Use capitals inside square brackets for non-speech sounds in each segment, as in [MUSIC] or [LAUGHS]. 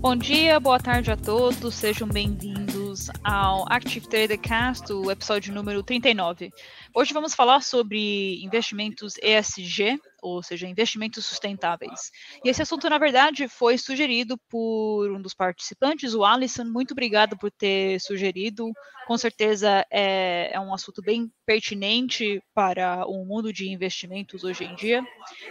Bom dia, boa tarde a todos, sejam bem-vindos ao Active Trader Cast, o episódio número 39. Hoje vamos falar sobre investimentos ESG, ou seja, investimentos sustentáveis. E esse assunto, na verdade, foi sugerido por um dos participantes, o Alisson. Muito obrigado por ter sugerido. Com certeza é, é um assunto bem pertinente para o mundo de investimentos hoje em dia.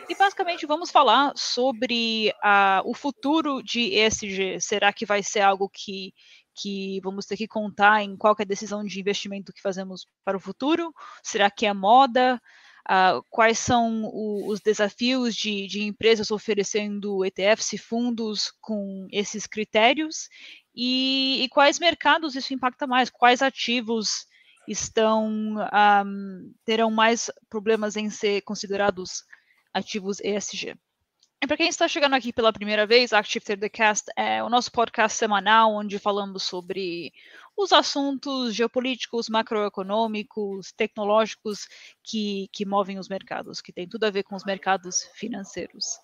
E basicamente vamos falar sobre a, o futuro de ESG. Será que vai ser algo que que vamos ter que contar em qual é a decisão de investimento que fazemos para o futuro? Será que é moda? Uh, quais são o, os desafios de, de, empresas oferecendo ETFs e fundos com esses critérios e, e, quais mercados isso impacta mais, quais ativos estão um, terão mais problemas em ser considerados ativos ESG. E para quem está chegando aqui pela primeira vez, Active Trader Cast é o nosso podcast semanal onde falamos sobre os assuntos geopolíticos, macroeconômicos, tecnológicos que, que movem os mercados, que tem tudo a ver com os mercados financeiros.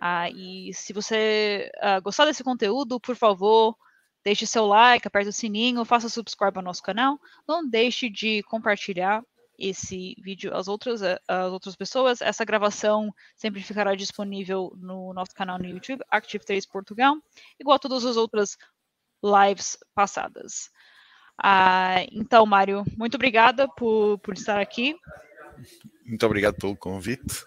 Ah, e se você ah, gostar desse conteúdo, por favor, deixe seu like, aperte o sininho, faça subscribe ao nosso canal. Não deixe de compartilhar esse vídeo às outras, eh, às outras pessoas. Essa gravação sempre ficará disponível no nosso canal no YouTube, Active 3 Portugal, igual a todas as outras lives passadas. Ah, então, Mário, muito obrigada por, por estar aqui. Muito obrigado pelo convite.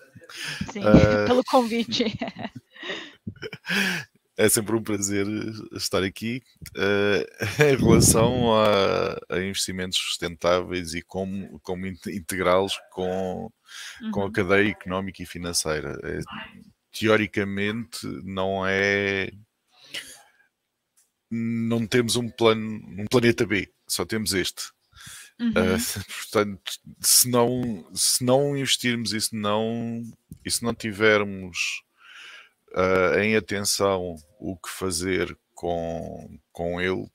Sim, uh... [LAUGHS] pelo convite. [LAUGHS] é sempre um prazer estar aqui. Uh, [LAUGHS] em relação a, a, investimentos sustentáveis e como, como integrá-los com, uhum. com a uhum. cadeia económica e financeira. É, teoricamente, não é. Não temos um plano, um planeta B, só temos este. Uhum. Uh, [LAUGHS] portanto, se não, se não investirmos e se não, e se não tivermos uh, em atenção o que fazer com, com ele,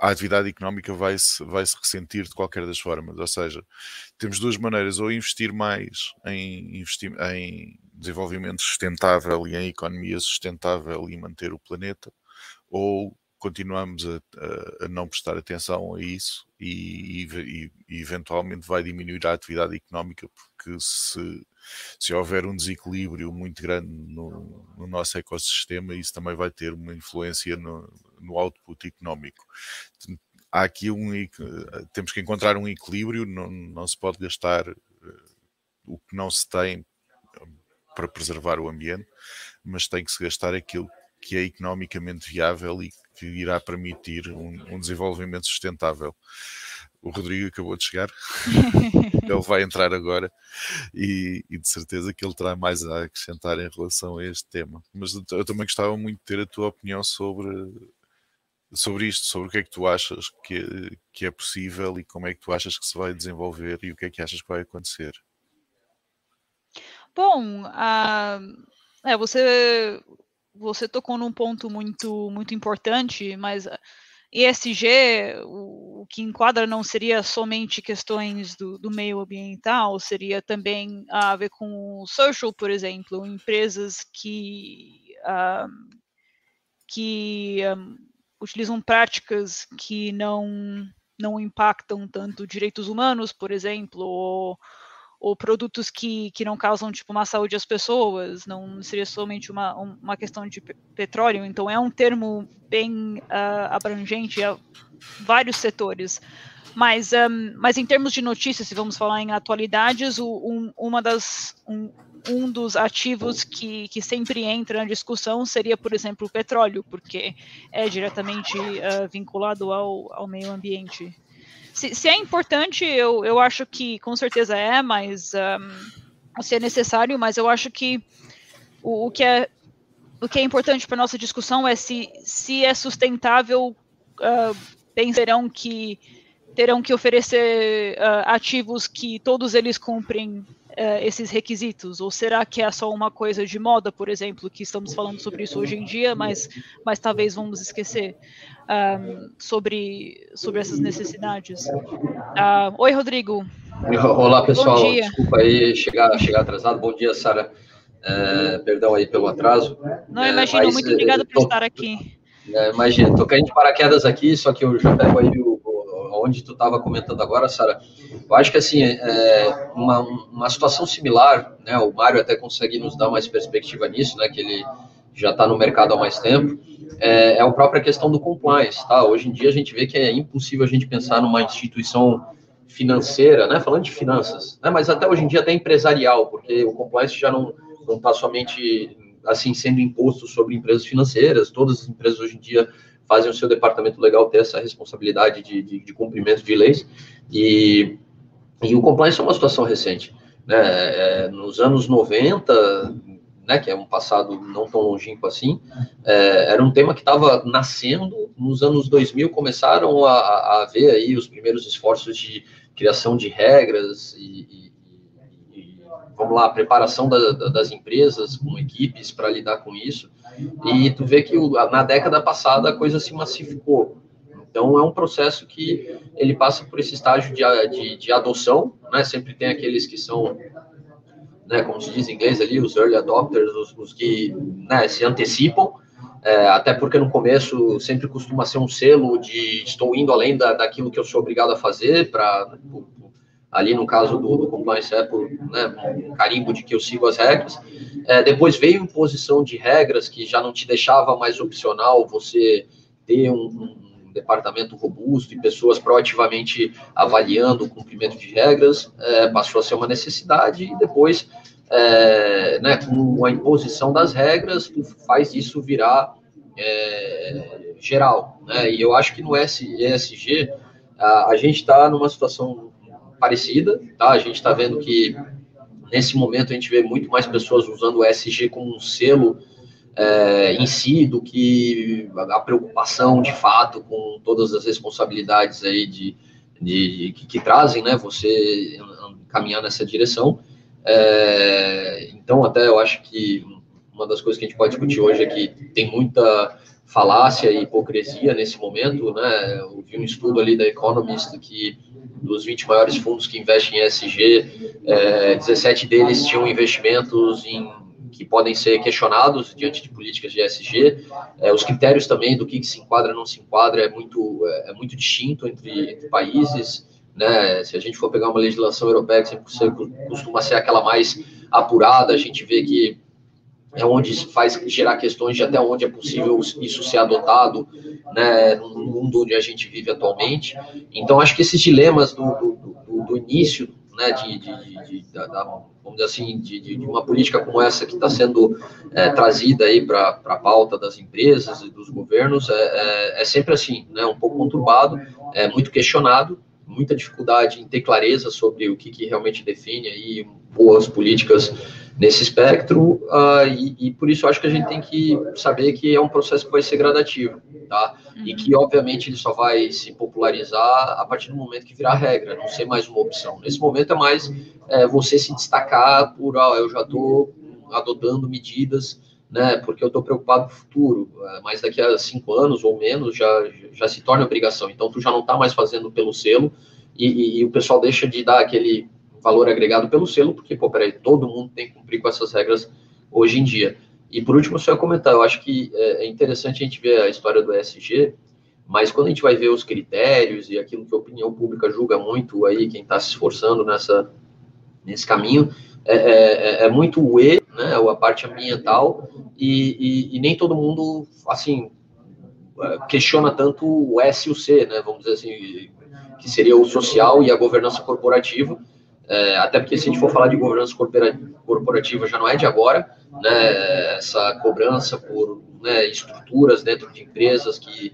a atividade económica vai-se vai -se ressentir de qualquer das formas. Ou seja, temos duas maneiras: ou investir mais em, investir, em desenvolvimento sustentável e em economia sustentável e manter o planeta, ou continuamos a, a, a não prestar atenção a isso e, e, e, eventualmente vai diminuir a atividade económica, porque se se houver um desequilíbrio muito grande no, no nosso ecossistema, isso também vai ter uma influência no, no output económico. Há aqui um. Temos que encontrar um equilíbrio, não, não se pode gastar eh, o que não se tem eh, para preservar o ambiente, mas tem que se gastar aquilo que é economicamente viável e que irá permitir um, um desenvolvimento sustentável o Rodrigo acabou de chegar, [LAUGHS] ele vai entrar agora e, e, de certeza que ele terá mais a acrescentar em relação a este tema. Mas eu também gostava muito de ter a tua opinião sobre, sobre isto, sobre o que é que tu achas que, que é possível e como é que tu achas que se vai desenvolver e o que é que achas que vai acontecer. Bom, uh, é, você, você tocou num ponto muito, muito importante, mas ESG, o, o que enquadra não seria somente questões do, do, meio ambiental, seria também a ver com o social, por exemplo, empresas que, um, que um, utilizam práticas que não, não impactam tanto direitos humanos, por exemplo, ou ou produtos que, que não causam tipo má saúde às pessoas, não seria somente uma, uma questão de petróleo, então é um termo bem uh, abrangente a vários setores. Mas, um, mas em termos de notícias, se vamos falar em atualidades, o, um, uma das, um, um dos ativos que, que sempre entra na discussão seria, por exemplo, o petróleo, porque é diretamente uh, vinculado ao, ao meio ambiente. Se, se, é importante, eu, eu acho que com certeza é, mas um, se é necessário, mas eu acho que o, o que é o que é importante para nossa discussão é se, se é sustentável, uh, pensarão que terão que oferecer uh, ativos que todos eles cumprem é, esses requisitos? Ou será que é só uma coisa de moda, por exemplo, que estamos falando sobre isso hoje em dia, mas, mas talvez vamos esquecer um, sobre, sobre essas necessidades? Uh, oi, Rodrigo. Olá, pessoal. Desculpa aí chegar, chegar atrasado. Bom dia, Sara. É, perdão aí pelo atraso. Não, imagino. É, muito obrigada por tô, estar aqui. É, imagina, tô caindo de paraquedas aqui, só que eu já pego aí o onde tu estava comentando agora, Sara. Eu acho que assim, é uma, uma situação similar, né? O Mário até consegue nos dar mais perspectiva nisso, né? Que ele já está no mercado há mais tempo. É, é a própria questão do compliance, tá? Hoje em dia a gente vê que é impossível a gente pensar numa instituição financeira, né? Falando de finanças, né? Mas até hoje em dia até empresarial, porque o compliance já não não está somente assim sendo imposto sobre empresas financeiras. Todas as empresas hoje em dia fazem o seu departamento legal ter essa responsabilidade de, de, de cumprimento de leis e, e o compliance é uma situação recente. Né? É, nos anos 90, né, que é um passado não tão longínquo assim, é, era um tema que estava nascendo. Nos anos 2000 começaram a, a haver aí os primeiros esforços de criação de regras e, vamos lá, preparação da, da, das empresas com equipes para lidar com isso. E tu vê que na década passada a coisa se massificou. Então é um processo que ele passa por esse estágio de, de, de adoção, né? Sempre tem aqueles que são, né, como se diz em inglês ali, os early adopters, os, os que né, se antecipam, é, até porque no começo sempre costuma ser um selo de estou indo além da, daquilo que eu sou obrigado a fazer para ali no caso do, do compliance Apple, né, um carimbo de que eu sigo as regras. É, depois veio imposição de regras que já não te deixava mais opcional você ter um, um departamento robusto e pessoas proativamente avaliando o cumprimento de regras, é, passou a ser uma necessidade e depois, é, né, com a imposição das regras, tu faz isso virar é, geral. Né? E eu acho que no ESG a, a gente está numa situação parecida, tá? A gente está vendo que nesse momento a gente vê muito mais pessoas usando o ESG como um selo é, em si do que a preocupação de fato com todas as responsabilidades aí de, de, de que, que, trazem, né? Você caminhar nessa direção. É, então, até eu acho que uma das coisas que a gente pode discutir hoje é que tem muita falácia e hipocrisia nesse momento, né? Eu vi um estudo ali da Economist que dos 20 maiores fundos que investem em ESG, é, 17 deles tinham investimentos em que podem ser questionados diante de políticas de ESG. É, os critérios também do que, que se enquadra não se enquadra é muito, é, é muito distinto entre, entre, países. Né? Se a gente for pegar uma legislação europeia, que sempre costuma ser aquela mais apurada, a gente vê que é onde faz gerar questões de até onde é possível isso ser adotado, né, no mundo onde a gente vive atualmente. Então, acho que esses dilemas do, do, do, início, né, de, de, de da, da, vamos dizer assim, de, de, uma política como essa que está sendo é, trazida aí para a pauta das empresas e dos governos, é, é, é sempre assim, né, um pouco conturbado, é muito questionado, muita dificuldade em ter clareza sobre o que, que realmente define aí boas políticas nesse espectro, uh, e, e, por isso acho que a gente tem que saber que é um processo que vai ser gradativo, tá? Uhum. E que, obviamente, ele só vai se popularizar a partir do momento que virar regra, não ser mais uma opção. Nesse momento é mais é, você se destacar por, ah, eu já estou adotando medidas, né, porque eu estou preocupado com o futuro, é, mas daqui a cinco anos ou menos já, já se torna obrigação, então tu já não está mais fazendo pelo selo, e, e, e o pessoal deixa de dar aquele valor agregado pelo selo, porque, pô, peraí, todo mundo tem que cumprir com essas regras hoje em dia. E por último, só comentar, eu acho que é, é interessante a gente ver a história do ESG, mas quando a gente vai ver os critérios e aquilo que a opinião pública julga muito aí, quem está se esforçando nessa, nesse caminho, é, é, é, muito o E, né, a parte ambiental, e, e, e, nem todo mundo, assim, é, questiona tanto o S e o C, né, vamos dizer assim, que seria o social e a governança corporativa, é, até porque se a gente for falar de governança corporativa já não é de agora, né, essa cobrança por né, estruturas dentro de empresas que,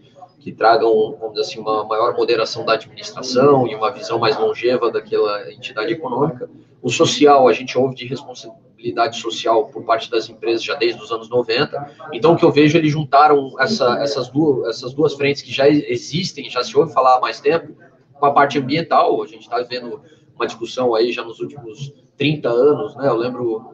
que tragam, vamos dizer assim, uma maior moderação da administração e uma visão mais longeva daquela entidade econômica. O social, a gente ouve de responsabilidade social por parte das empresas já desde os anos 90. Então, o que eu vejo, eles juntaram essa, essas, duas, essas duas frentes que já existem, já se ouve falar há mais tempo, com a parte ambiental. A gente está vendo uma discussão aí já nos últimos 30 anos, né? Eu lembro,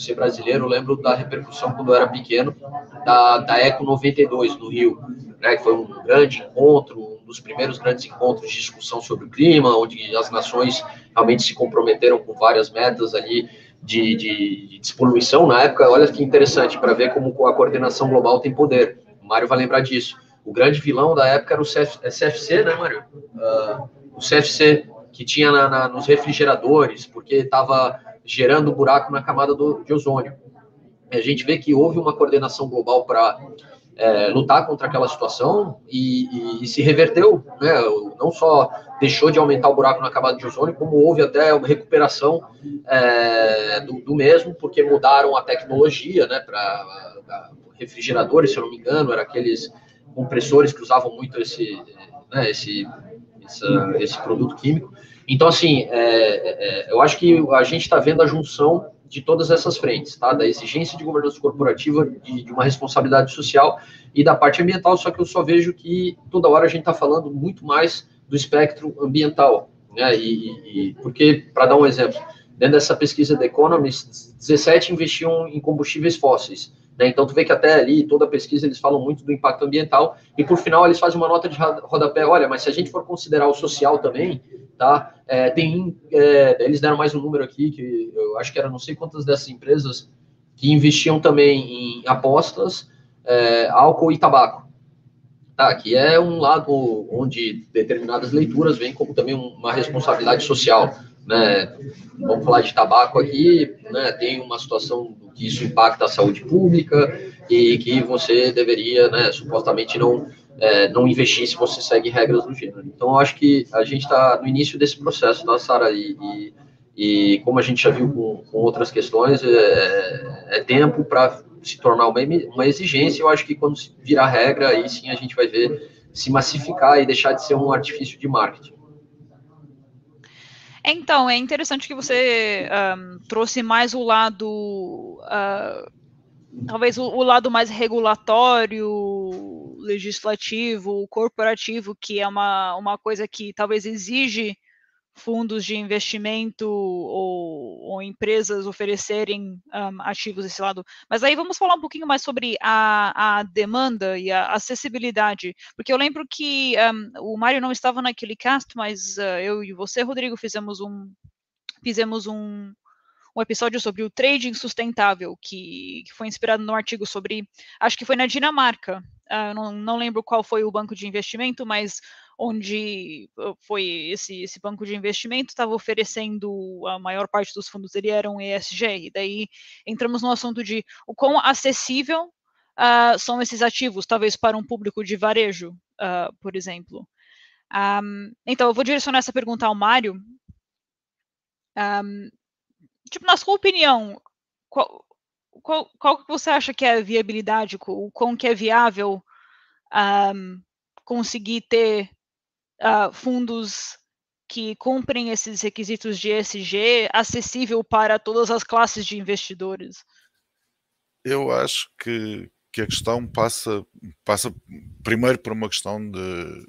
por ser brasileiro, eu lembro da repercussão quando eu era pequeno, da, da Eco 92 no Rio, né? Que foi um grande encontro, um dos primeiros grandes encontros de discussão sobre o clima, onde as nações realmente se comprometeram com várias metas ali de, de, de despoluição na época. Olha que interessante, para ver como a coordenação global tem poder. O Mário vai lembrar disso. O grande vilão da época era o CF, CFC, né, Mário? Uh, o CFC, que tinha na, na, nos refrigeradores, porque estava gerando buraco na camada do, de ozônio. A gente vê que houve uma coordenação global para é, lutar contra aquela situação e, e, e, se reverteu, né? Não só deixou de aumentar o buraco na camada de ozônio, como houve até uma recuperação é, do, do, mesmo, porque mudaram a tecnologia, né? Para refrigeradores, se eu não me engano, eram aqueles compressores que usavam muito esse, né, esse, essa, esse produto químico. Então, assim, é, é, eu acho que a gente está vendo a junção de todas essas frentes, tá? Da exigência de governança corporativa, de, de, uma responsabilidade social e da parte ambiental, só que eu só vejo que toda hora a gente está falando muito mais do espectro ambiental, né? E, e porque, para dar um exemplo, dentro dessa pesquisa da Economist, 17 investiam em combustíveis fósseis, né? Então, tu vê que até ali, toda a pesquisa, eles falam muito do impacto ambiental, e por final eles fazem uma nota de rodapé, olha, mas se a gente for considerar o social também, tá? É, tem, é, eles deram mais um número aqui, que eu acho que era não sei quantas dessas empresas que investiam também em apostas, é, álcool e tabaco. Tá, que é um lado onde determinadas leituras vêm como também uma responsabilidade social né, vamos falar de tabaco aqui, né, tem uma situação que isso impacta a saúde pública e que você deveria, né, supostamente não é, não investir se você segue regras do gênero. Então, acho que a gente está no início desse processo, tá, Sara? E, e, e, como a gente já viu com, com outras questões, é, é tempo para se tornar uma, uma exigência. Eu acho que quando virar regra, aí sim a gente vai ver se massificar e deixar de ser um artifício de marketing. Então, é interessante que você um, trouxe mais o lado, uh, talvez o, o, lado mais regulatório, legislativo, corporativo, que é uma, uma coisa que talvez exige fundos de investimento ou, ou empresas oferecerem um, ativos desse lado. Mas aí vamos falar um pouquinho mais sobre a, a demanda e a acessibilidade, porque eu lembro que um, o Mário não estava naquele cast, mas uh, eu e você, Rodrigo, fizemos um fizemos um, um episódio sobre o trading sustentável, que, que, foi inspirado num artigo sobre, acho que foi na Dinamarca, uh, não, não lembro qual foi o banco de investimento, mas onde foi esse, esse banco de investimento estava oferecendo a maior parte dos fundos dele eram ESG, e daí entramos no assunto de o quão acessível uh, são esses ativos, talvez para um público de varejo, uh, por exemplo. Um, então, eu vou direcionar essa pergunta ao Mário. Um, tipo, na sua opinião, qual, qual, qual você acha que é a viabilidade, o quão que é viável um, conseguir ter uh, fundos que cumprem esses requisitos de ESG acessível para todas as classes de investidores? Eu acho que, que a questão passa, passa primeiro por uma questão de,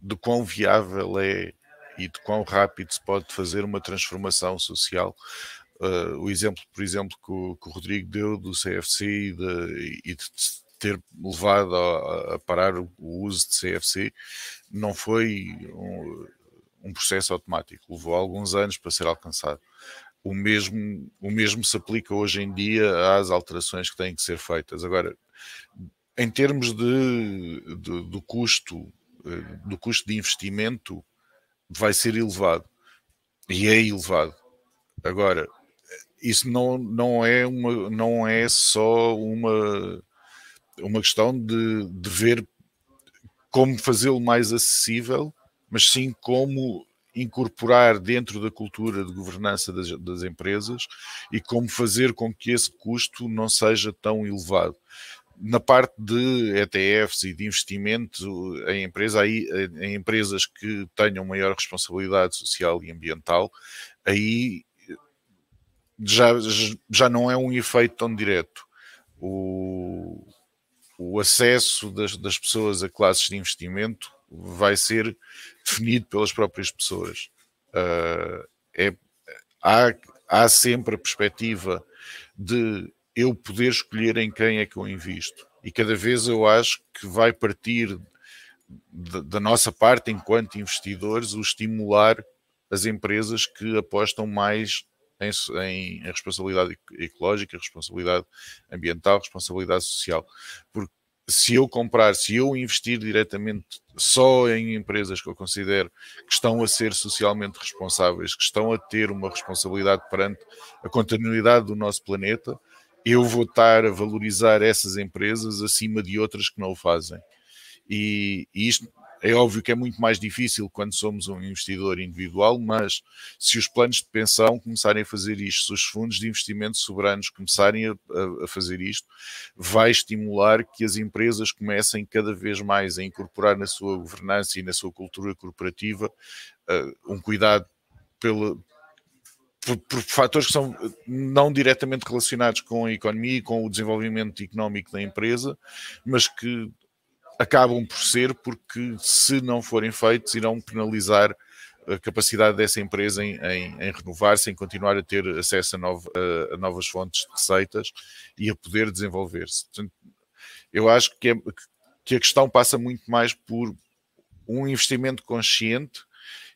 de quão viável é e de quão rápido se pode fazer uma transformação social. Uh, o exemplo, por exemplo, que o, que o Rodrigo deu do CFC e de, e de ter levado a, a, parar o uso de CFC não foi um, um, processo automático, levou alguns anos para ser alcançado. O mesmo, o mesmo se aplica hoje em dia às alterações que têm que ser feitas. Agora, em termos de, de do custo, eh, do custo de investimento, vai ser elevado e é elevado. Agora, isso não, não, é, uma, não é só uma uma questão de, de ver como fazê-lo mais acessível, mas sim como incorporar dentro da cultura de governança das, das, empresas e como fazer com que esse custo não seja tão elevado. Na parte de ETFs e de investimento em empresa, aí, em empresas que tenham maior responsabilidade social e ambiental, aí já, já não é um efeito tão direto. O, o acesso das, das pessoas a classes de investimento vai ser definido pelas próprias pessoas. Uh, é, há, há sempre a perspectiva de eu poder escolher em quem é que eu invisto. E cada vez eu acho que vai partir da nossa parte, enquanto investidores, o estimular as empresas que apostam mais em, em, responsabilidade ecológica, responsabilidade ambiental, responsabilidade social. Porque se eu comprar, se eu investir diretamente só em empresas que eu considero que estão a ser socialmente responsáveis, que estão a ter uma responsabilidade perante a continuidade do nosso planeta, eu vou estar a valorizar essas empresas acima de outras que não o fazem. E, e isto é óbvio que é muito mais difícil quando somos um investidor individual, mas se os planos de pensão começarem a fazer isto, se os fundos de investimento soberanos começarem a, a, fazer isto, vai estimular que as empresas comecem cada vez mais a incorporar na sua governança e na sua cultura corporativa uh, um cuidado pela, por, por, fatores que são não diretamente relacionados com a economia e com o desenvolvimento económico da empresa, mas que acabam por ser, porque se não forem feitos, irão penalizar a capacidade dessa empresa em, em, em renovar-se, em continuar a ter acesso a, novo, a, a, novas fontes de receitas e a poder desenvolver-se. Eu acho que, é, que a questão passa muito mais por um investimento consciente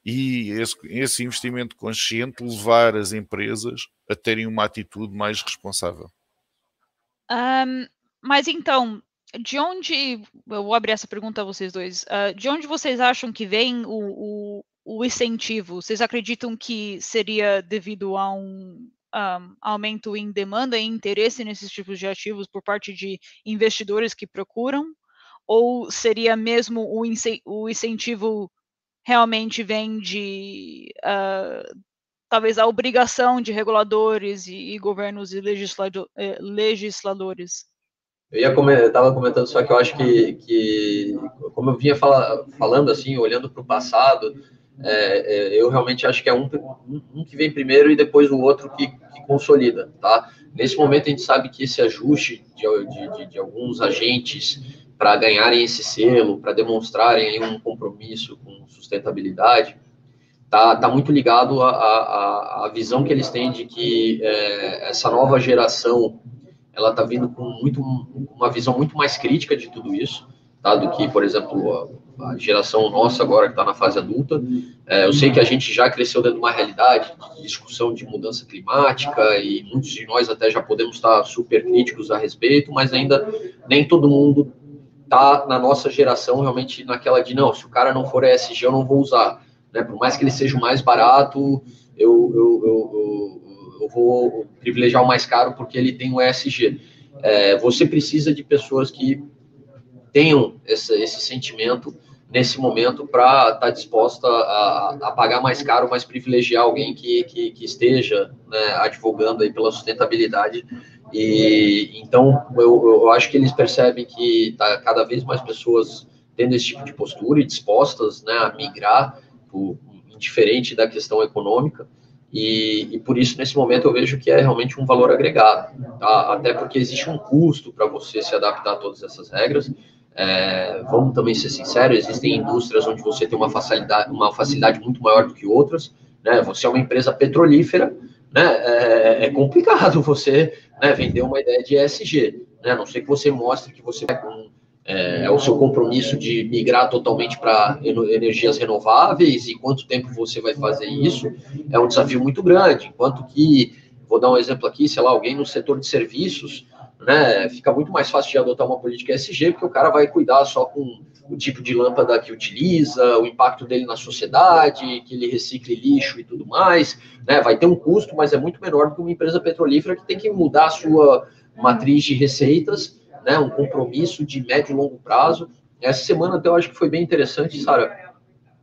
e esse, esse investimento consciente levar as empresas a terem uma atitude mais responsável. Um, mas então, de onde, eu vou abrir essa pergunta a vocês dois, uh, de onde vocês acham que vem o, o, o, incentivo? Vocês acreditam que seria devido a um, um aumento em demanda e interesse nesses tipos de ativos por parte de investidores que procuram? Ou seria mesmo o, o incentivo realmente vem de uh, talvez a obrigação de reguladores e, e governos e legislador, eh, legisladores? Eu ia estava comentando só que eu acho que, que como eu vinha fala, falando assim, olhando para o passado, é, é, eu realmente acho que é um, um, que vem primeiro e depois o outro que, que, consolida, tá? Nesse momento a gente sabe que esse ajuste de, de, de alguns agentes para ganharem esse selo, para demonstrarem um compromisso com sustentabilidade, tá, tá muito ligado à, à, visão que eles têm de que é, essa nova geração ela está vindo com muito, uma visão muito mais crítica de tudo isso, tá? do que, por exemplo, a, a geração nossa agora que está na fase adulta. É, eu sei que a gente já cresceu dentro de uma realidade de discussão de mudança climática e muitos de nós até já podemos estar super críticos a respeito, mas ainda nem todo mundo está na nossa geração realmente naquela de não, se o cara não for ESG eu não vou usar, né? Por mais que ele seja o mais barato, eu, eu, eu, eu eu vou privilegiar o mais caro porque ele tem o ESG. É, você precisa de pessoas que tenham esse, esse sentimento nesse momento para estar tá disposta a, a, pagar mais caro, mas privilegiar alguém que, que, que esteja né, advogando aí pela sustentabilidade. E então eu, eu acho que eles percebem que está cada vez mais pessoas tendo esse tipo de postura e dispostas né, a migrar, por, indiferente da questão econômica. E, e, por isso, nesse momento, eu vejo que é realmente um valor agregado, tá? até porque existe um custo para você se adaptar a todas essas regras. É, vamos também ser sinceros, existem indústrias onde você tem uma facilidade, uma facilidade muito maior do que outras. Né? Você é uma empresa petrolífera, né? é, é complicado [LAUGHS] você né, vender uma ideia de ESG. Né? A não ser que você mostre que você vai com é, é, o seu compromisso de migrar totalmente para energias renováveis e quanto tempo você vai fazer isso é um desafio muito grande. Enquanto que, vou dar um exemplo aqui, sei lá, alguém no setor de serviços, né, fica muito mais fácil de adotar uma política SG, porque o cara vai cuidar só com o tipo de lâmpada que utiliza, o impacto dele na sociedade, que ele recicle lixo e tudo mais, né, vai ter um custo, mas é muito menor do que uma empresa petrolífera que tem que mudar a sua matriz de receitas né, um compromisso de médio e longo prazo. Essa semana até eu acho que foi bem interessante, Sara,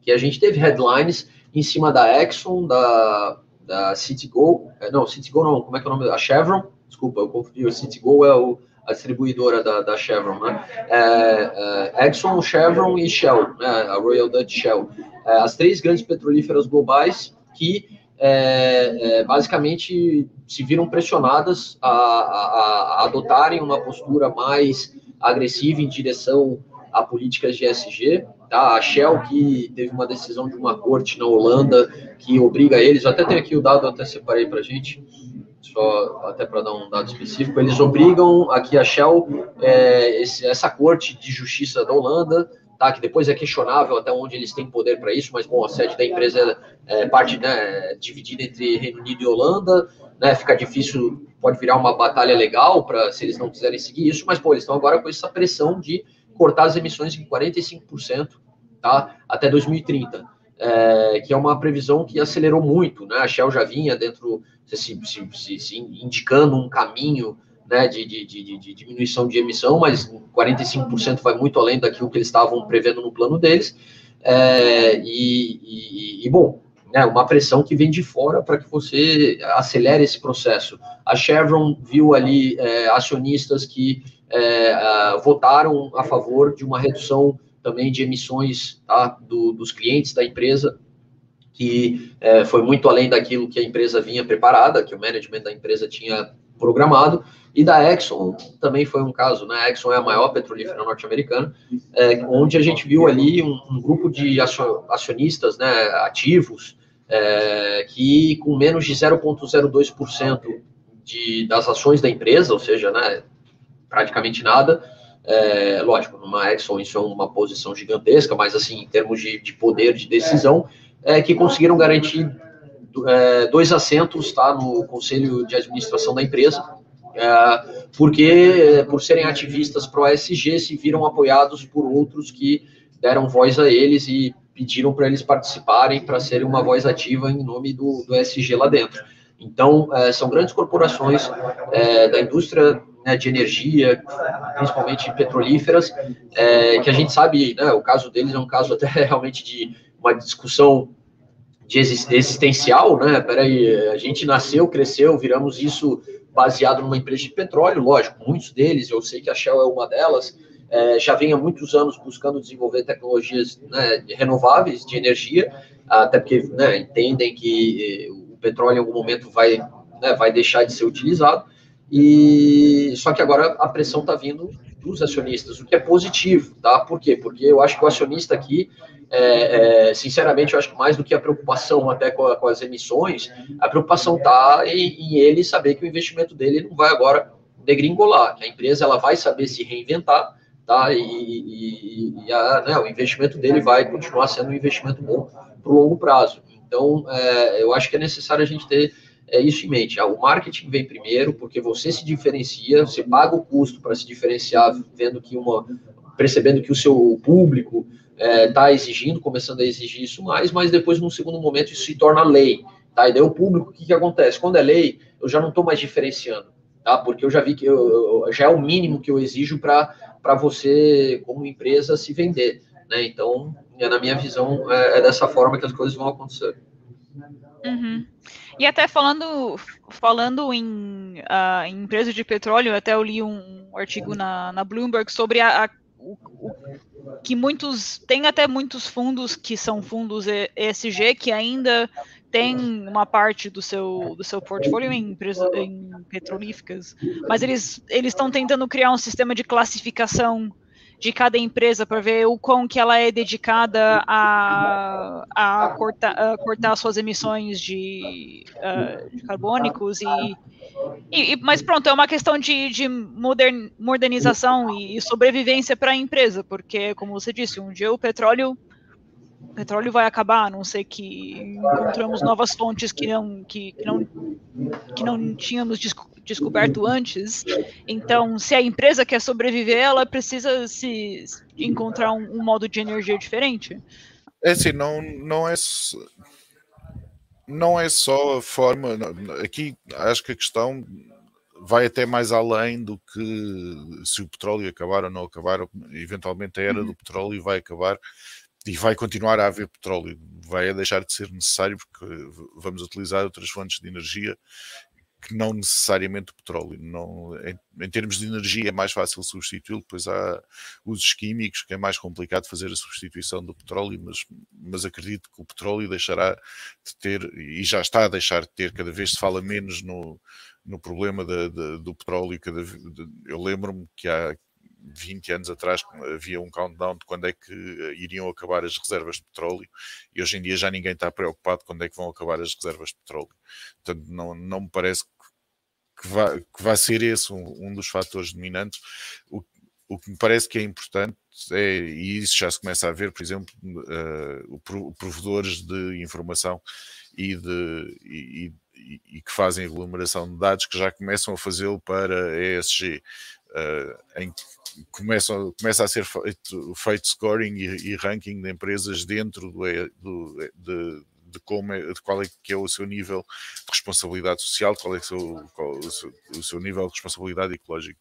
que a gente teve headlines em cima da Exxon, da, da Citigo, é, não, Citigo não, como é que é o nome? A Chevron, desculpa, eu confundi, o Citigo é o, a distribuidora da, da Chevron, né? É, é, Exxon, Chevron e Shell, né? a Royal Dutch Shell. É, as três grandes petrolíferas globais que é, é, basicamente se viram pressionadas a, a, a, adotarem uma postura mais agressiva em direção a políticas de ESG, Tá? A Shell, que teve uma decisão de uma corte na Holanda que obriga eles, até tem aqui o dado, até separei para gente, só até para dar um dado específico, eles obrigam aqui a Shell, é, esse, essa corte de justiça da Holanda, tá, que depois é questionável até onde eles têm poder para isso, mas bom, a sede da empresa é, é parte né, dividida entre Reino Unido e Holanda, né, fica difícil, pode virar uma batalha legal para se eles não quiserem seguir isso, mas pô, eles estão agora com essa pressão de cortar as emissões em 45%, tá, até 2030. É, que é uma previsão que acelerou muito, né? A Shell já vinha dentro, se, se, se, se indicando um caminho né, de, de, de, de, diminuição de emissão, mas 45% vai muito além daquilo que eles estavam prevendo no plano deles. É, e, e, e, bom, né, uma pressão que vem de fora para que você acelere esse processo. A Chevron viu ali é, acionistas que é, votaram a favor de uma redução também de emissões tá, do, dos clientes da empresa, que é, foi muito além daquilo que a empresa vinha preparada, que o management da empresa tinha programado, e da Exxon também foi um caso, né? A Exxon é a maior petrolífera norte-americana, é, onde a gente viu ali um, um grupo de acionistas né, ativos, é, que com menos de 0,02% de, das ações da empresa, ou seja, né, praticamente nada, é, lógico, numa Exxon isso é uma posição gigantesca, mas assim, em termos de, de poder de decisão, é, que conseguiram garantir dois assentos tá, no conselho de administração da empresa, é, porque por serem ativistas pró-SG se viram apoiados por outros que deram voz a eles e pediram para eles participarem para serem uma voz ativa em nome do, do SG lá dentro. Então, é, são grandes corporações é, da indústria né, de energia, principalmente petrolíferas, é, que a gente sabe, né, o caso deles é um caso até [LAUGHS] realmente de uma discussão de existencial, né? Peraí, a gente nasceu, cresceu, viramos isso baseado numa empresa de petróleo, lógico, muitos deles, eu sei que a Shell é uma delas, é, já vem há muitos anos buscando desenvolver tecnologias né, renováveis de energia, até porque né, entendem que eh, o petróleo em algum momento vai, né, vai deixar de ser utilizado, e só que agora a pressão está vindo dos acionistas, o que é positivo, tá? Por quê? Porque eu acho que o acionista aqui, é, é, sinceramente, eu acho que mais do que a preocupação até com, a, com as emissões, a preocupação está em, em, ele saber que o investimento dele não vai agora degringolar, que a empresa ela vai saber se reinventar, tá? E, e, e a, né, o investimento dele vai continuar sendo um investimento bom para o longo prazo. Então, é, eu acho que é necessário a gente ter é isso em mente. Ah, o marketing vem primeiro, porque você se diferencia, você paga o custo para se diferenciar, vendo que uma, percebendo que o seu público está é, tá exigindo, começando a exigir isso mais, mas depois, num segundo momento, isso se torna lei. Tá? E daí o público, o que, que acontece? Quando é lei, eu já não estou mais diferenciando, tá? Porque eu já vi que eu, eu, já é o mínimo que eu exijo para você, como empresa, se vender. Né? Então, na minha visão, é, é dessa forma que as coisas vão acontecer. Uhum. E até falando, falando em, uh, em empresa de petróleo, até eu li um, artigo na, na Bloomberg sobre a, a o, que muitos tem até muitos fundos que são fundos ESG que ainda tem uma parte do seu do seu portfólio em, em petrolíficas, mas eles eles estão tentando criar um sistema de classificação de cada empresa para ver o quão que ela é dedicada a, a, cortar, a cortar suas emissões de, uh, de carbônicos e, e, mas pronto, é uma questão de, de modern, modernização e sobrevivência para a empresa, porque, como você disse, um dia o petróleo o petróleo vai acabar, a não ser que encontramos novas fontes que não, que, que não, que não tínhamos descoberto antes. Então, se a empresa quer sobreviver, ela precisa se encontrar um, um modo de energia diferente. É assim, não, não é não é só a forma. Aqui acho que a questão vai até mais além do que se o petróleo acabar ou não acabar. Eventualmente a era uhum. do petróleo vai acabar e vai continuar a haver petróleo. Vai deixar de ser necessário porque vamos utilizar outras fontes de energia que não necessariamente o petróleo. Não, em, em, termos de energia é mais fácil substituí-lo, pois há usos químicos que é mais complicado fazer a substituição do petróleo, mas, mas acredito que o petróleo deixará de ter, e já está a deixar de ter, cada vez se fala menos no, no problema de, de, do petróleo. Cada, de, eu lembro-me que há 20 anos atrás havia um countdown de quando é que iriam acabar as reservas de petróleo e hoje em dia já ninguém está preocupado quando é que vão acabar as reservas de petróleo. Portanto, não, não me parece que vai, que vai ser esse um, um dos fatores dominantes. O, o que me parece que é importante é, e isso já se começa a ver, por exemplo, uh, provedores de informação e, de, e, e, e, que fazem aglomeração de dados que já começam a fazê-lo para ESG, uh, em que começa, começa a ser feito, feito scoring e, e, ranking de empresas dentro do, do de, de, como é, de qual é que é o seu nível de responsabilidade social, qual é o seu, qual, o seu, o seu nível de responsabilidade ecológica.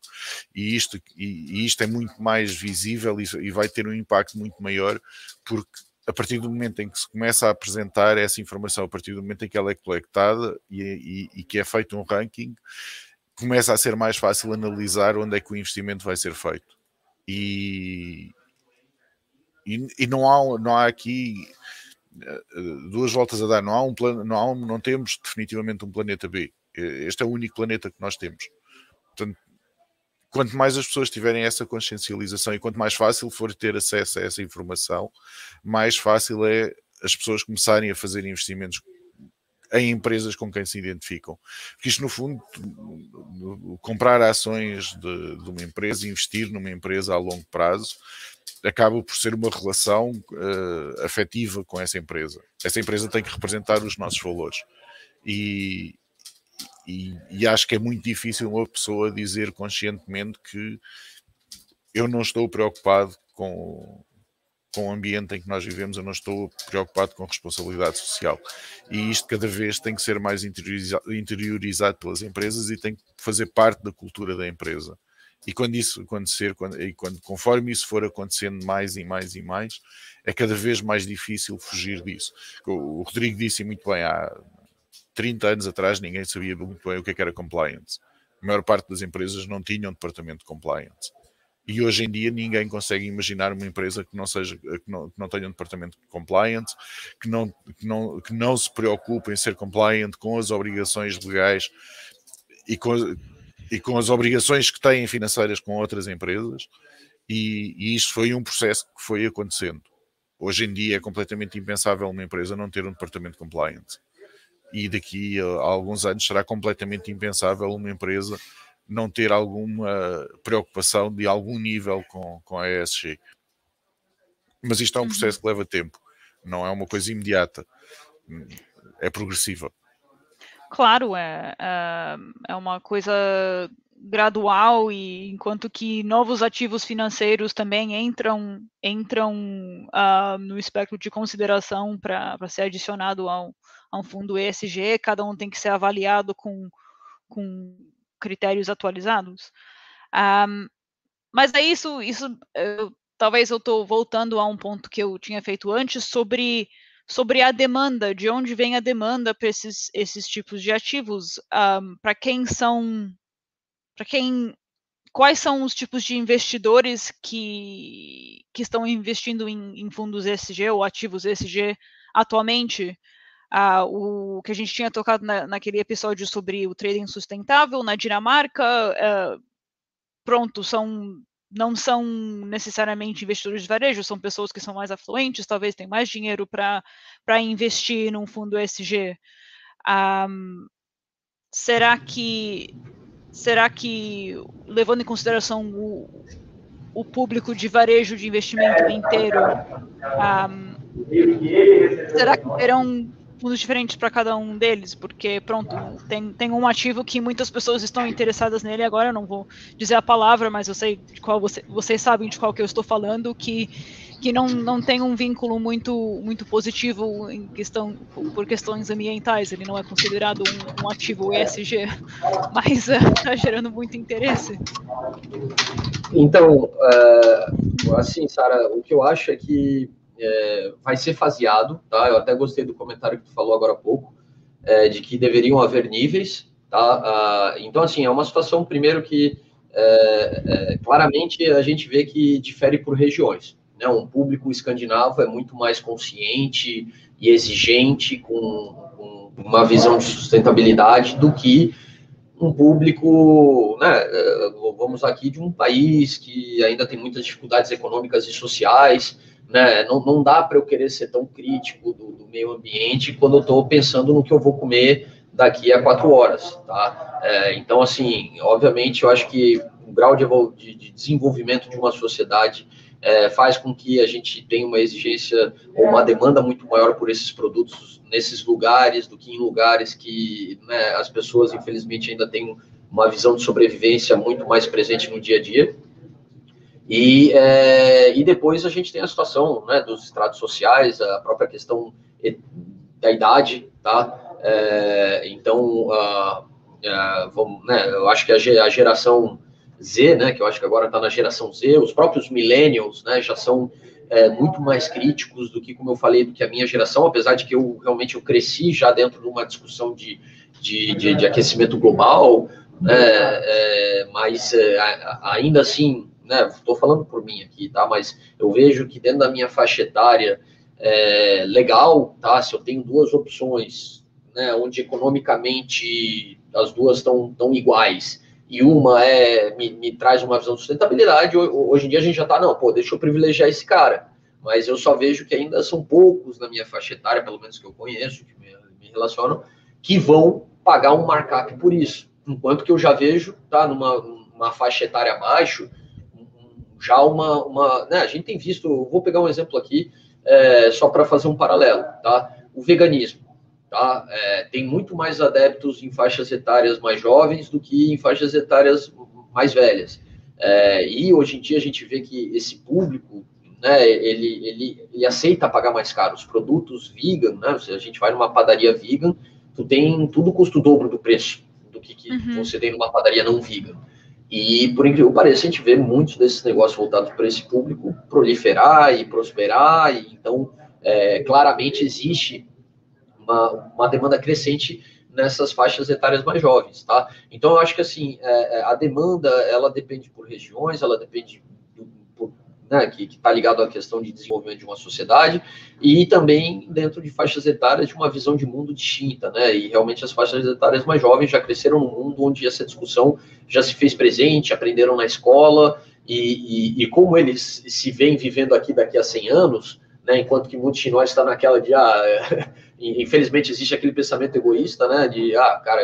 E isto, e, e isto é muito mais visível e, e vai ter um impacto muito maior porque a partir do momento em que se começa a apresentar essa informação, a partir do momento em que ela é coletada e, e, e, que é feito um ranking, começa a ser mais fácil analisar onde é que o investimento vai ser feito. E, e, e não, há, não há aqui eh, duas voltas a dar, não há um plano, não, há um, não temos definitivamente um planeta B. Este é o único planeta que nós temos. Portanto, quanto mais as pessoas tiverem essa consciencialização e quanto mais fácil for ter acesso a essa informação, mais fácil é as pessoas começarem a fazer investimentos em empresas com quem se identificam. Porque isto, no fundo, comprar ações de, de uma empresa, investir numa empresa a longo prazo, acaba por ser uma relação uh, afetiva com essa empresa. Essa empresa tem que representar os nossos valores. E, e, e, acho que é muito difícil uma pessoa dizer conscientemente que eu não estou preocupado com, com o ambiente em que nós vivemos, eu não estou preocupado com responsabilidade social. E isto cada vez tem que ser mais interiorizado, pelas empresas e tem que fazer parte da cultura da empresa. E quando isso acontecer, quando, e quando, conforme isso for acontecendo mais e mais e mais, é cada vez mais difícil fugir disso. O, o Rodrigo disse muito bem, há 30 anos atrás ninguém sabia muito bem o que, é que era compliance. A maior parte das empresas não tinham um departamento de compliance. E hoje em dia ninguém consegue imaginar uma empresa que não, seja, que não, que não tenha um departamento de compliance, que não, que, não, que não se preocupe em ser compliant com as obrigações legais e com, e com as obrigações que têm financeiras com outras empresas. E, e isto foi um processo que foi acontecendo. Hoje em dia é completamente impensável uma empresa não ter um departamento de compliance. E daqui a alguns anos será completamente impensável uma empresa não ter alguma preocupação de algum nível com, com a ESG. Mas isto é um uhum. processo que leva tempo, não é uma coisa imediata, é progressiva. Claro, é, é, é uma coisa gradual e enquanto que novos ativos financeiros também entram entram uh, no espectro de consideração para ser adicionado a um, a um fundo ESG, cada um tem que ser avaliado com, com critérios atualizados. Um, mas é isso, isso eu, talvez eu estou voltando a um ponto que eu tinha feito antes sobre, sobre a demanda, de onde vem a demanda para esses, esses tipos de ativos, um, para quem são, para quem, quais são os tipos de investidores que, que estão investindo em, em fundos ESG ou ativos ESG atualmente, ah, o que a gente tinha tocado na, naquele episódio sobre o trading sustentável na Dinamarca, ah, pronto, são não são necessariamente investidores de varejo, são pessoas que são mais afluentes, talvez têm mais dinheiro para investir num fundo ESG. Um, será que será que levando em consideração o, o público de varejo de investimento inteiro, um, será que terão fundos diferentes para cada um deles, porque, pronto, tem, tem um ativo que muitas pessoas estão interessadas nele, agora eu não vou dizer a palavra, mas eu sei de qual você, vocês sabem de qual que eu estou falando, que, que não, não tem um vínculo muito, muito positivo em questão, por questões ambientais, ele não é considerado um, um ativo ESG, [LAUGHS] mas está uh, gerando muito interesse. Então, uh, assim, Sara, o que eu acho é que é, vai ser faseado, tá? Eu até gostei do comentário que tu falou agora há pouco, é, de que deveriam haver níveis, tá? Ah, então, assim, é uma situação, primeiro, que é, é, claramente a gente vê que difere por regiões. Né? Um público escandinavo é muito mais consciente e exigente com, com uma visão de sustentabilidade do que um público, né, eh, vamos aqui de um país que ainda tem muitas dificuldades econômicas e sociais, né, não, não dá para eu querer ser tão crítico do, do meio ambiente quando eu estou pensando no que eu vou comer daqui a quatro horas, tá? É, então, assim, obviamente, eu acho que o grau de, de desenvolvimento de uma sociedade é, faz com que a gente tenha uma exigência ou uma demanda muito maior por esses produtos nesses lugares do que em lugares que né, as pessoas, infelizmente, ainda têm uma visão de sobrevivência muito mais presente no dia a dia. E, é, e depois a gente tem a situação né, dos estratos sociais, a própria questão da idade, tá? É, então, uh, vamos, né, eu acho que a, geração Z, né, que eu acho que agora está na geração Z, os próprios millennials, né, já são é, muito mais críticos do que, como eu falei, do que a minha geração, apesar de que eu realmente eu cresci já dentro de uma discussão de, de, de, de aquecimento global, né, é, mas é, ainda assim, né, estou falando por mim aqui, tá, mas eu vejo que dentro da minha faixa etária, é, legal, tá, se eu tenho duas opções, né, onde economicamente as duas estão tão iguais, e uma é me, me, traz uma visão de sustentabilidade, hoje em dia a gente já está, não, pô, deixa eu privilegiar esse cara. Mas eu só vejo que ainda são poucos na minha faixa etária, pelo menos que eu conheço, que me, me relacionam, que vão pagar um markup por isso. Enquanto que eu já vejo, tá, numa, numa faixa etária abaixo, já uma, uma né, a gente tem visto, vou pegar um exemplo aqui, é, só para fazer um paralelo, tá? O veganismo. Tá? É, tem muito mais adeptos em faixas etárias mais jovens do que em faixas etárias mais velhas. É, e hoje em dia a gente vê que esse público, né, ele, ele, ele aceita pagar mais caro. Os produtos vegan, né, se a gente vai numa padaria vegan, tu tem tudo custo dobro do preço do que, que uhum. você tem numa padaria não vegan. E, por incrível que pareça, a gente vê muitos desses negócios voltados para esse público proliferar e prosperar. E, então, é, claramente existe uma, uma demanda crescente nessas faixas etárias mais jovens, tá? Então, eu acho que, assim, é, é a demanda, ela depende por regiões, ela depende né, que está ligado à questão de desenvolvimento de uma sociedade e também dentro de faixas etárias de uma visão de mundo distinta, né? E realmente as faixas etárias mais jovens já cresceram num mundo onde essa discussão já se fez presente, aprenderam na escola e, e, e como eles se veem vivendo aqui daqui a 100 anos, né, enquanto que muitos de nós está naquela de ah, [LAUGHS] infelizmente existe aquele pensamento egoísta, né, de ah, cara,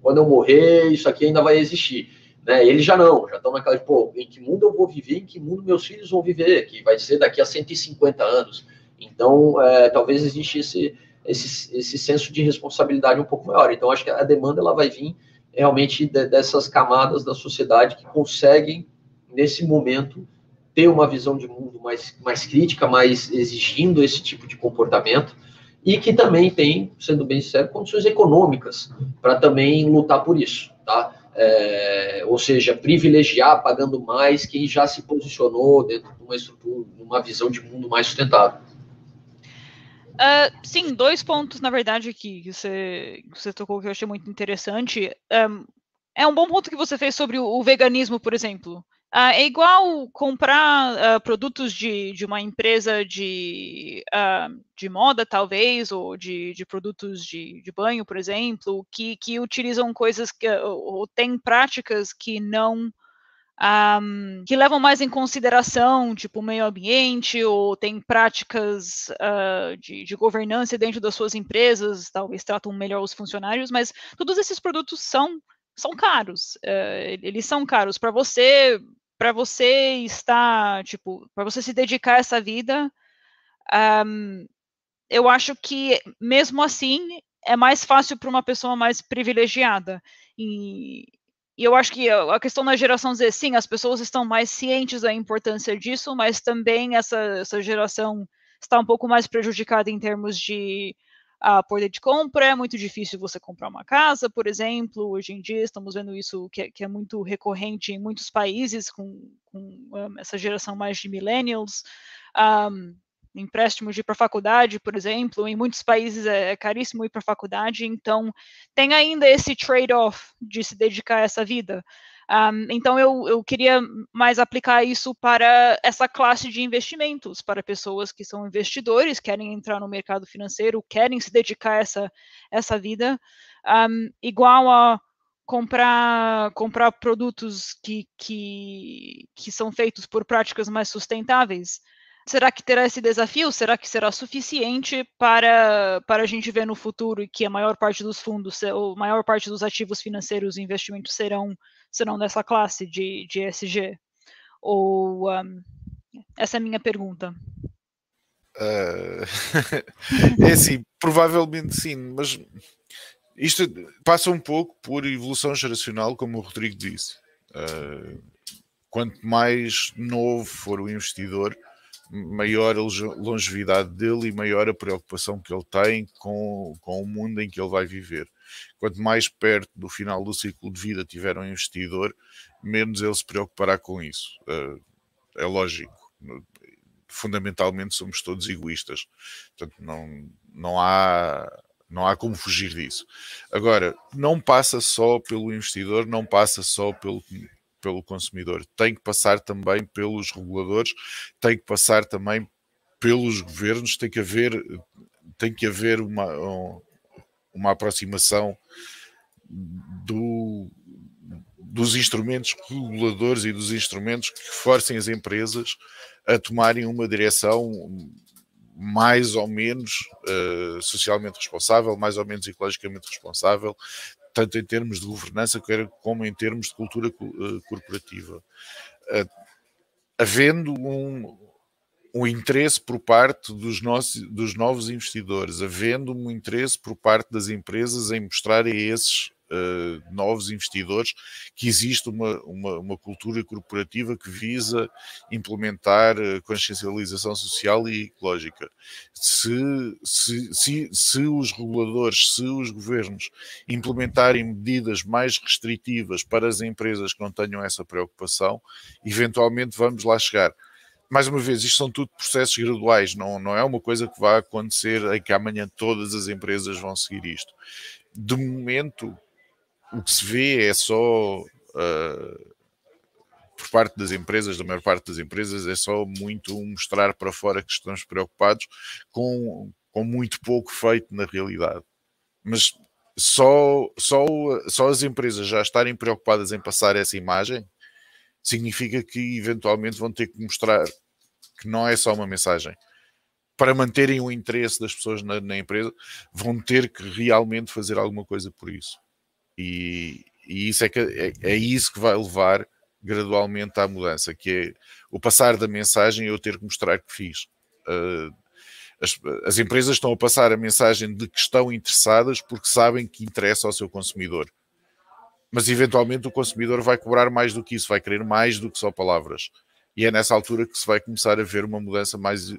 quando eu morrer isso aqui ainda vai existir, né? Eles já não, já estão naquela de pô, em que mundo eu vou viver, em que mundo meus filhos vão viver, que vai ser daqui a 150 anos. Então, é, talvez existe esse, esse esse senso de responsabilidade um pouco maior. Então, acho que a demanda ela vai vir realmente de, dessas camadas da sociedade que conseguem nesse momento ter uma visão de mundo mais, mais crítica, mais exigindo esse tipo de comportamento, e que também tem, sendo bem sincero, condições econômicas para também lutar por isso, tá? É, ou seja, privilegiar pagando mais quem já se posicionou dentro de uma estrutura, uma visão de mundo mais sustentável. Uh, sim, dois pontos, na verdade, que você, você tocou que eu achei muito interessante. Um, é um bom ponto que você fez sobre o, o veganismo, por exemplo. Uh, é igual comprar uh, produtos de, de uma empresa de, uh, de moda, talvez, ou de, de produtos de, de banho, por exemplo, que, que utilizam coisas que, ou, ou têm práticas que não. Um, que levam mais em consideração, tipo, o meio ambiente, ou tem práticas de, de governança dentro das suas empresas, talvez tratam melhor os funcionários, mas todos esses produtos são são caros. Uh, eles são caros para você para você estar, tipo, para você se dedicar a essa vida, um, eu acho que mesmo assim é mais fácil para uma pessoa mais privilegiada. E, e, eu acho que a questão da geração Z, sim, as pessoas estão mais cientes da importância disso, mas também essa, essa geração está um pouco mais prejudicada em termos de a poder de compra, é muito difícil você comprar uma casa, por exemplo. Hoje em dia estamos vendo isso que é, que é muito recorrente em muitos países com, com um, essa geração mais de millennials. Um, empréstimos de ir para faculdade, por exemplo, em muitos países é, é caríssimo ir para faculdade, então tem ainda esse trade-off de se dedicar a essa vida. Um, então, eu, eu queria mais aplicar isso para essa classe de investimentos, para pessoas que são investidores, querem entrar no mercado financeiro, querem se dedicar a essa, essa vida, um, igual a comprar, comprar produtos que, que, que são feitos por práticas mais sustentáveis? Será que terá esse desafio? Será que será suficiente para, para a gente ver no futuro que a maior parte dos fundos, ou maior parte dos ativos financeiros e investimentos serão, serão dessa classe de, de ESG? Ou um, essa é a minha pergunta. Uh, [LAUGHS] é assim, provavelmente sim, mas isto passa um pouco por evolução geracional, como o Rodrigo disse. Uh, quanto mais novo for o investidor, maior longevidade dele e maior a preocupação que ele tem com, com o mundo em que ele vai viver. Quanto mais perto do final do ciclo de vida tiver um investidor, menos ele se preocupará com isso. Uh, é lógico. Fundamentalmente somos todos egoístas. Portanto, não, não há não há como fugir disso. Agora, não passa só pelo investidor, não passa só pelo, pelo consumidor, tem que passar também pelos reguladores, tem que passar também pelos governos, tem que haver, tem que haver uma, uma aproximação do, dos instrumentos reguladores e dos instrumentos que forcem as empresas a tomarem uma direção mais ou menos uh, socialmente responsável, mais ou menos ecologicamente responsável, tanto em termos de governança como em termos de cultura uh, corporativa. Uh, havendo um, um interesse por parte dos, nossos, dos novos investidores, havendo um interesse por parte das empresas em mostrar a esses uh, novos investidores que existe uma, uma, uma, cultura corporativa que visa implementar uh, consciencialização social e ecológica. Se, se, se, se os reguladores, se os governos implementarem medidas mais restritivas para as empresas que não tenham essa preocupação, eventualmente vamos lá chegar mais uma vez, isto são tudo processos graduais, não, não é uma coisa que vai acontecer em que amanhã todas as empresas vão seguir isto. De momento, o que se vê é só uh, por parte das empresas, da maior parte das empresas, é só muito mostrar para fora que estamos preocupados com, com muito pouco feito na realidade. Mas só, só, só as empresas já estarem preocupadas em passar essa imagem significa que eventualmente vão ter que mostrar que não é só uma mensagem. Para manterem o interesse das pessoas na, na empresa, vão ter que realmente fazer alguma coisa por isso. E, e isso é, que, é, é, isso que vai levar gradualmente à mudança, que é o passar da mensagem eu ter que mostrar que fiz. Uh, as, as, empresas estão a passar a mensagem de que estão interessadas porque sabem que interessa ao seu consumidor. Mas eventualmente o consumidor vai cobrar mais do que isso, vai querer mais do que só palavras. E é nessa altura que se vai começar a ver uma mudança mais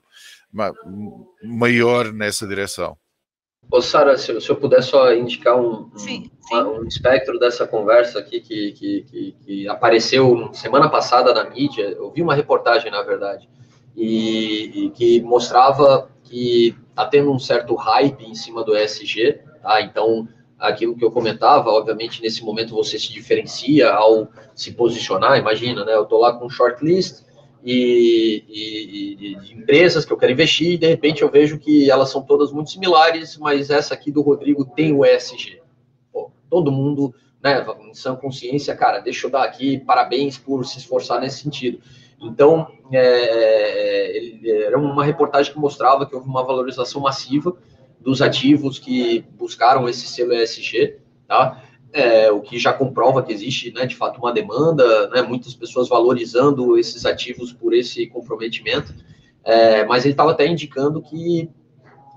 maior nessa direção. Ô, Sara, se, se, eu puder só indicar um, sim, sim. um espectro dessa conversa aqui que, que, que, que, apareceu semana passada na mídia, eu vi uma reportagem, na verdade, e, e que mostrava que está tendo um certo hype em cima do ESG, tá? Então, aquilo que eu comentava, obviamente, nesse momento você se diferencia ao se posicionar, imagina, né? Eu estou lá com um shortlist, e, e, e, empresas que eu quero investir, e de repente eu vejo que elas são todas muito similares, mas essa aqui do Rodrigo tem o ESG. Pô, todo mundo, né, em sã consciência, cara, deixa eu dar aqui parabéns por se esforçar nesse sentido. Então, é era uma reportagem que mostrava que houve uma valorização massiva dos ativos que buscaram esse selo ESG, tá? É, o que já comprova que existe, né, de fato, uma demanda, né, muitas pessoas valorizando esses ativos por esse comprometimento, é, mas ele estava até indicando que,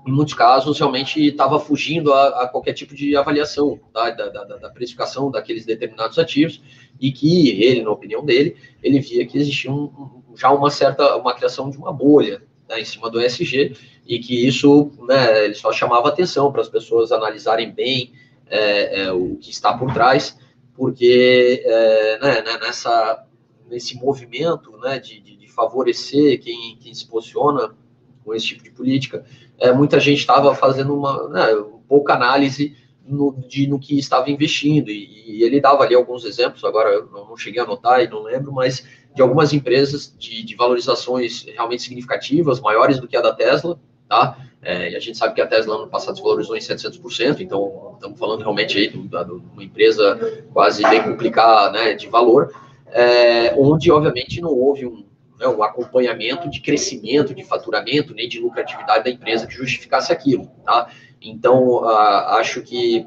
em muitos casos, realmente estava fugindo a, a, qualquer tipo de avaliação tá, da, da, da, precificação daqueles determinados ativos, e que ele, na opinião dele, ele via que existia um, já uma certa, uma criação de uma bolha né, em cima do ESG, e que isso, né, ele só chamava atenção para as pessoas analisarem bem é, é, o que está por trás, porque é, né, né, nessa, nesse movimento né, de, de, de, favorecer quem, quem se posiciona com esse tipo de política, é, muita gente estava fazendo uma né, pouca análise no, de, no que estava investindo, e, e, ele dava ali alguns exemplos, agora eu não cheguei a anotar e não lembro, mas de algumas empresas de, de valorizações realmente significativas, maiores do que a da Tesla, tá? É, e a gente sabe que a Tesla ano passado se valorizou em 700%, então estamos falando realmente aí de uma empresa quase duplicar né, de valor, é, onde obviamente não houve um, né, um acompanhamento de crescimento, de faturamento, nem de lucratividade da empresa que justificasse aquilo, tá? Então, a, acho que,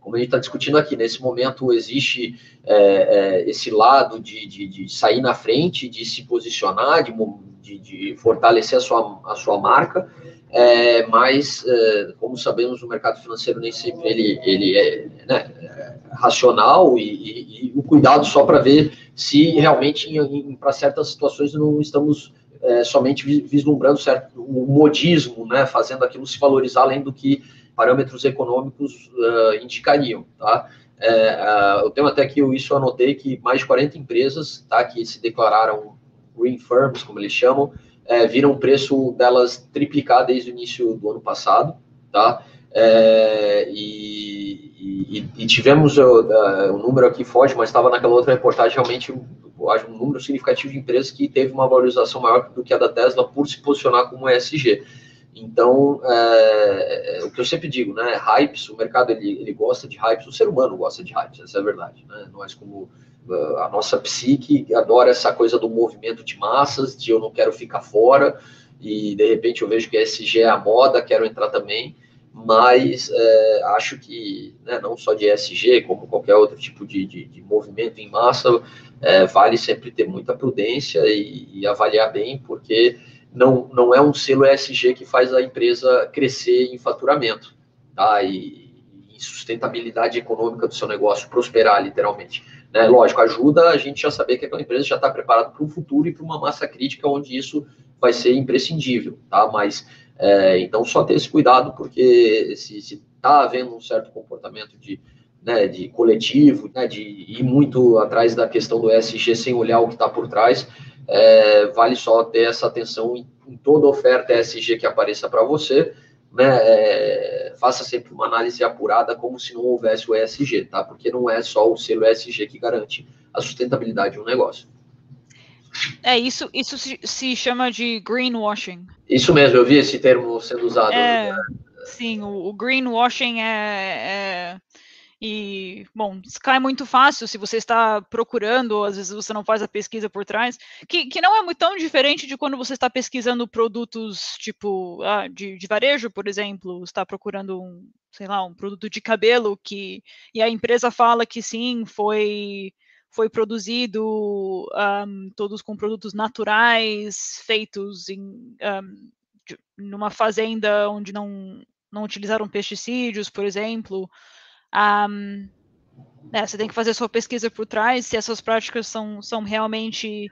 como a gente está discutindo aqui, nesse momento existe é, é, esse lado de, de, de, sair na frente, de se posicionar, de, de, de fortalecer a sua, a sua marca, é, mas, é, como sabemos, o mercado financeiro nem sempre ele, ele é, né, é racional e, e, e, o cuidado só para ver se realmente, para certas situações, não estamos é, somente vislumbrando certo, o modismo, né, fazendo aquilo se valorizar além do que parâmetros econômicos uh, indicariam. Tá? É, uh, eu tenho até isso eu anotei, que mais de 40 empresas tá, que se declararam green firms, como eles chamam, é, viram o preço delas triplicar desde o início do ano passado, tá? É, e, e, e, tivemos o, o, número aqui foge, mas estava naquela outra reportagem realmente um número significativo de empresas que teve uma valorização maior do que a da Tesla por se posicionar como ESG. Então, é, é, o que eu sempre digo, né, hypes, o mercado ele, ele gosta de hypes, o ser humano gosta de hypes, essa é a verdade, né, nós como a nossa psique adora essa coisa do movimento de massas, de eu não quero ficar fora, e de repente eu vejo que SG é a moda, quero entrar também, mas é, acho que né, não só de ESG, como qualquer outro tipo de, de, de movimento em massa, é, vale sempre ter muita prudência e, e, avaliar bem, porque não, não é um selo ESG que faz a empresa crescer em faturamento, tá? E, e sustentabilidade econômica do seu negócio prosperar, literalmente. Né? Lógico, ajuda a gente a saber que aquela empresa já está preparada para um futuro e para uma massa crítica onde isso vai ser imprescindível, tá? Mas, é, então, só ter esse cuidado, porque se está havendo um certo comportamento de, né, de coletivo, né, de ir muito atrás da questão do ESG sem olhar o que está por trás, é, vale só ter essa atenção em, em toda oferta ESG que apareça para você, né, é, faça sempre uma análise apurada como se não houvesse o ESG, tá? Porque não é só o selo ESG que garante a sustentabilidade de um negócio. É, isso, isso se, se chama de greenwashing. Isso mesmo, eu vi esse termo sendo usado. É, né? Sim, o, o greenwashing é, é e, bom, cai muito fácil se você está procurando, ou às vezes você não faz a pesquisa por trás, que, que não é muito tão diferente de quando você está pesquisando produtos tipo ah, de, de varejo, por exemplo, está procurando um, sei lá, um produto de cabelo que e a empresa fala que sim, foi foi produzido um, todos com produtos naturais, feitos em um, de, numa fazenda onde não, não utilizaram pesticidas, por exemplo. Um, né, você tem que fazer sua pesquisa por trás se essas práticas são, são realmente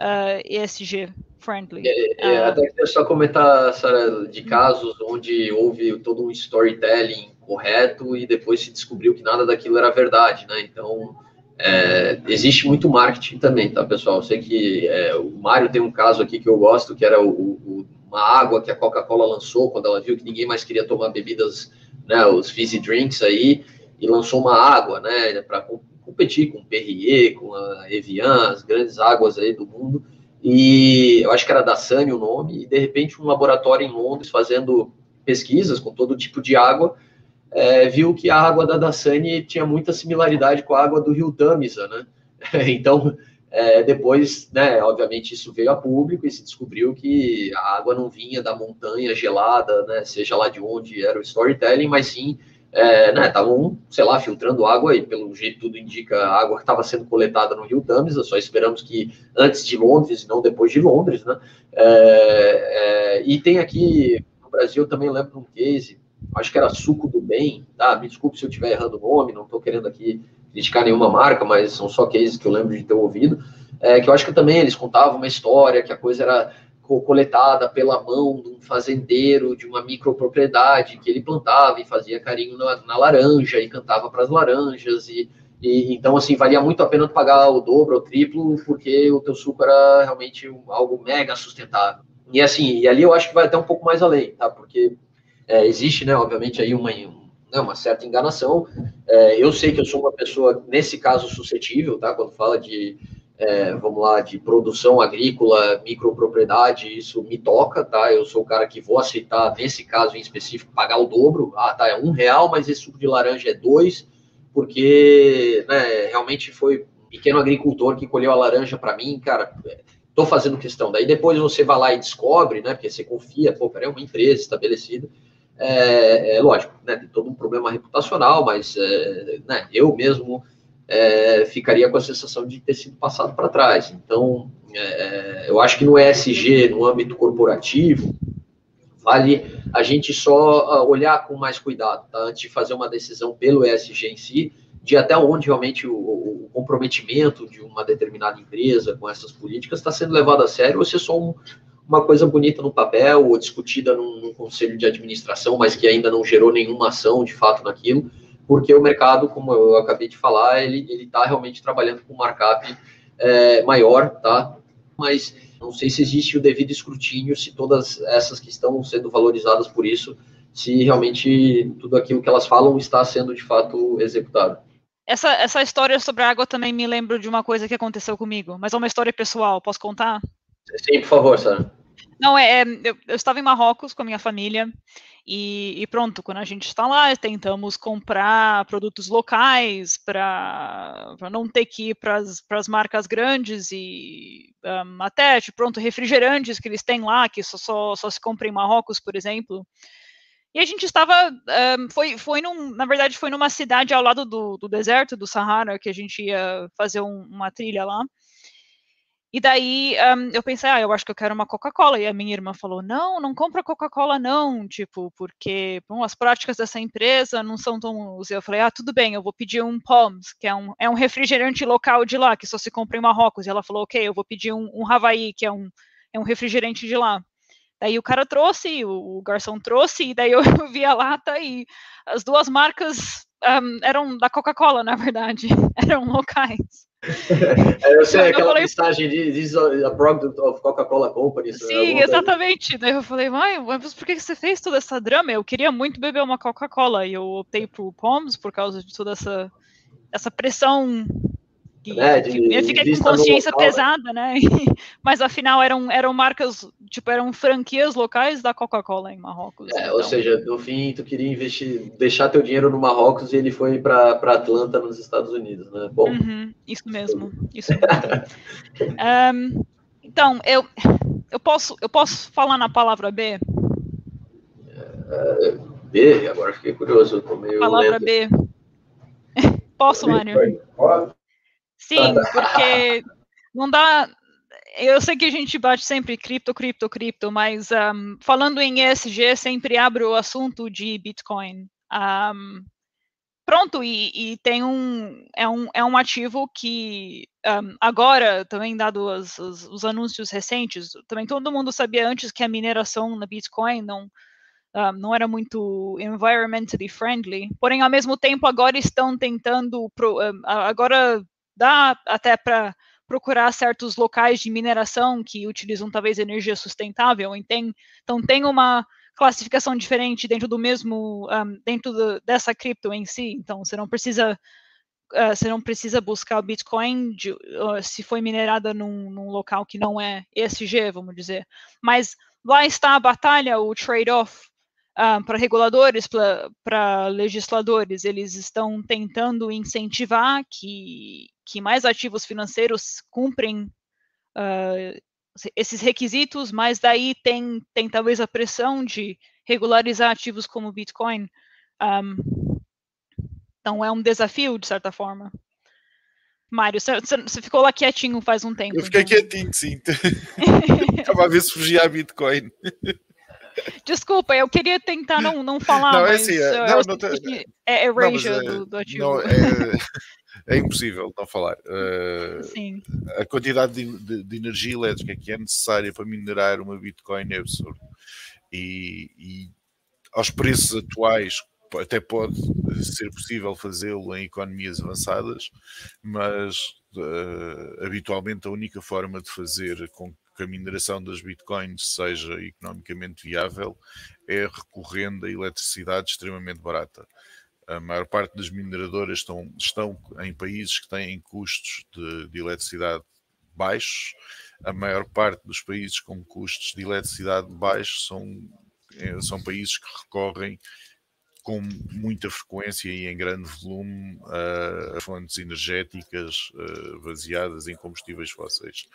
uh, ESG friendly. É, é, uh, até só comentar, Sarah, de casos onde houve todo um storytelling correto e depois se descobriu que nada daquilo era verdade, né? Então, é, existe muito marketing também, tá, pessoal? Eu sei que é, o Mário tem um caso aqui que eu gosto, que era o, o, uma água que a Coca-Cola lançou quando ela viu que ninguém mais queria tomar bebidas, né, os fizzy drinks aí, e lançou uma água, né, para competir com Perrier, com a Evian, as grandes águas aí do mundo. E eu acho que era da Sani o nome, e de repente um laboratório em Londres fazendo pesquisas com todo tipo de água, é, viu que a água da Dasani tinha muita similaridade com a água do rio Tamisa, né? [LAUGHS] Então, é, depois, né, obviamente isso veio a público e se descobriu que a água não vinha da montanha gelada, né, seja lá de onde era o storytelling, mas sim é, né, estavam, sei lá, filtrando água e pelo jeito tudo indica a água que estava sendo coletada no Rio Tamisa, só esperamos que antes de Londres e não depois de Londres, né, é, é, e tem aqui no Brasil também lembro um case, acho que era Suco do Bem, tá, me desculpe se eu estiver errando o nome, não estou querendo aqui criticar nenhuma marca, mas são só cases que eu lembro de ter ouvido, é, que eu acho que também eles contavam uma história, que a coisa era coletada pela mão de um fazendeiro de uma micropropriedade que ele plantava e fazia carinho na, na laranja e cantava para as laranjas e, e, então assim valia muito a pena pagar o dobro ou triplo porque o teu suco era realmente algo mega sustentável. E assim e ali eu acho que vai até um pouco mais além tá? Porque é, existe né obviamente aí uma né, uma certa enganação é, eu sei que eu sou uma pessoa nesse caso suscetível tá quando fala de é, vamos lá, de produção agrícola, micropropriedade, isso me toca, tá? Eu sou o cara que vou aceitar, nesse caso em específico, pagar o dobro. Ah, tá, é um real, mas esse suco de laranja é dois, porque né, realmente foi um pequeno agricultor que colheu a laranja para mim, cara. Tô fazendo questão. Daí depois você vai lá e descobre, né? Porque você confia, pô, peraí, é uma empresa estabelecida. É, é lógico, né? Tem todo um problema reputacional, mas é, né, eu mesmo é, ficaria com a sensação de ter sido passado para trás. Então, é, eu acho que no ESG, no âmbito corporativo, vale a gente só ah, olhar com mais cuidado, tá? antes de fazer uma decisão pelo ESG em si, de até onde realmente o, o comprometimento de uma determinada empresa com essas políticas está sendo levado a sério, ou se é só um, uma coisa bonita no papel, ou discutida num, num conselho de administração, mas que ainda não gerou nenhuma ação de fato naquilo porque o mercado, como eu acabei de falar, ele está realmente trabalhando com markup é, maior, tá? Mas não sei se existe o devido escrutínio, se todas essas que estão sendo valorizadas por isso, se realmente tudo aquilo que elas falam está sendo de fato executado. Essa, essa história sobre a água também me lembra de uma coisa que aconteceu comigo, mas é uma história pessoal, posso contar? Sim, por favor, Sara. Não, é, é eu, eu, estava em Marrocos com a minha família e, e pronto, quando a gente está lá, tentamos comprar produtos locais para não ter que ir para as marcas grandes e um, até, tipo, pronto, refrigerantes que eles têm lá, que só, só, só se compra em Marrocos, por exemplo. E a gente estava, um, foi, foi num, na verdade, foi numa cidade ao lado do, do deserto do Sahara que a gente ia fazer um, uma trilha lá. E daí um, eu pensei, ah, eu acho que eu quero uma Coca-Cola. E a minha irmã falou, não, não compra Coca-Cola não, tipo, porque bom, as práticas dessa empresa não são tão... E eu falei, ah, tudo bem, eu vou pedir um Palms, que é um, é um refrigerante local de lá, que só se compra em Marrocos. E ela falou, ok, eu vou pedir um, um Havaí, que é um, é um refrigerante de lá. Daí o cara trouxe, o, o garçom trouxe, e daí [LAUGHS] eu vi a lata e as duas marcas um, eram da Coca-Cola, na verdade, [LAUGHS] eram locais. É, eu sei, eu aquela falei, mensagem de this a product of Coca-Cola Company. Sim, exatamente. Daí eu falei, mãe, mas por que você fez toda essa drama? Eu queria muito beber uma Coca-Cola e eu optei pro Palms por causa de toda essa, essa pressão que, é, de, eu fiquei com consciência local, né? pesada, né? [LAUGHS] Mas afinal eram, eram marcas, tipo, eram franquias locais da Coca-Cola em Marrocos. É, então. Ou seja, no fim, tu queria investir, deixar teu dinheiro no Marrocos e ele foi para Atlanta, nos Estados Unidos, né? Bom. Uhum, isso mesmo, isso mesmo. [LAUGHS] um, então, eu, eu, posso, eu posso falar na palavra B? É, B? Agora fiquei curioso, eu tô meio Palavra lento. B. [LAUGHS] Posso, Mário? Pode. Sim, porque não dá. Eu sei que a gente bate sempre cripto, cripto, cripto, mas um, falando em ESG, sempre abre o assunto de Bitcoin. Um, pronto, e, e, tem um é, um. é um ativo que um, agora, também dado os, os, os, anúncios recentes, também todo mundo sabia antes que a mineração na Bitcoin não. não era muito environmentally friendly, porém, ao mesmo tempo, agora estão tentando, pro, agora dá até para procurar certos locais de mineração que utilizam talvez energia sustentável. Então tem uma classificação diferente dentro do mesmo um, dentro do, dessa cripto em si. Então você não precisa uh, você não precisa buscar o Bitcoin de, uh, se foi minerada num, num, local que não é ESG, vamos dizer. Mas lá está a batalha, o trade-off ah, para reguladores, para legisladores, eles estão tentando incentivar que, que mais ativos financeiros cumprem uh, esses requisitos, mas daí tem, tem talvez a pressão de regularizar ativos como Bitcoin. Um, então é um desafio, de certa forma. Mário, você ficou lá quietinho faz um tempo. Eu fiquei então. quietinho, sim. Estava a ver se fugia a Bitcoin. Desculpa, eu queria tentar não, não falar, não, é mas assim, é, não, não, é, é erasure é, do, do ativo. É, é, impossível não falar. Uh, Sim. A quantidade de, de, de, energia elétrica que é necessária para minerar uma Bitcoin é absurdo. E, e aos preços atuais, até pode ser possível fazê-lo em economias avançadas, mas uh, habitualmente a única forma de fazer com que a mineração das bitcoins seja economicamente viável é recorrendo a eletricidade extremamente barata. A maior parte das mineradoras estão, estão em países que têm custos de, de eletricidade baixos. A maior parte dos países com custos de eletricidade baixos são, é, são países que recorrem com muita frequência e em grande volume a fontes energéticas baseadas em combustíveis fósseis,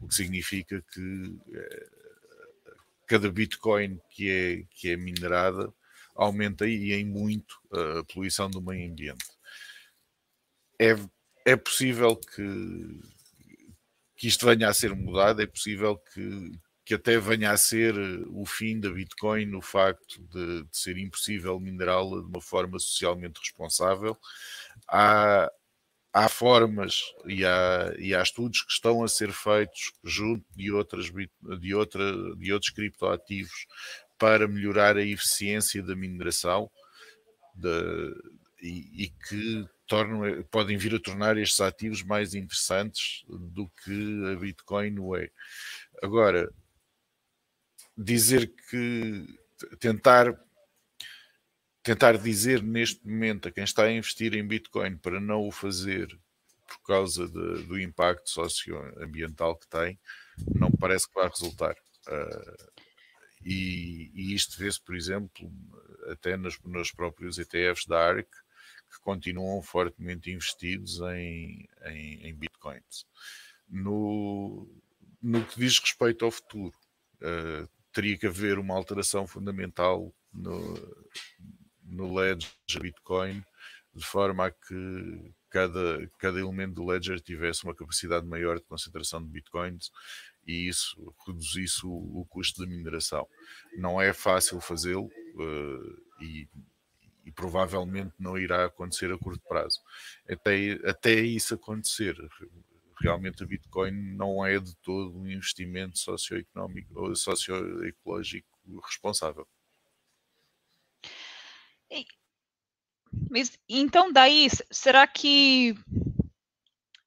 o que significa que cada Bitcoin que é, que é minerada aumenta aí em muito a poluição do meio ambiente. É, é possível que, que isto venha a ser mudado, é possível que, que até venha a ser o fim da Bitcoin o facto de, de ser impossível minerá-la de uma forma socialmente responsável. Há, há formas e há, e há estudos que estão a ser feitos junto de, outras, de, outra, de outros criptoativos para melhorar a eficiência da mineração de, e, e, que tornam, podem vir a tornar estes ativos mais interessantes do que a Bitcoin o é. Agora, dizer que tentar tentar dizer neste momento a quem está a investir em Bitcoin para não o fazer por causa de, do impacto socioambiental que tem, não parece que vai resultar. Uh, e, e, isto vê-se, por exemplo, até nos, nos, próprios ETFs da ARC, que continuam fortemente investidos em, em, em Bitcoins. No, no que diz respeito ao futuro, uh, teria que haver uma alteração fundamental no, no Ledger Bitcoin, de forma a que cada, cada elemento do Ledger tivesse uma capacidade maior de concentração de Bitcoins e isso reduzisse o, o custo da mineração. Não é fácil fazê-lo uh, e, e, provavelmente não irá acontecer a curto prazo. Até, até isso acontecer, realmente a Bitcoin não é de todo um investimento socioeconómico ou socioecológico responsável. Mas, então, daí, será que.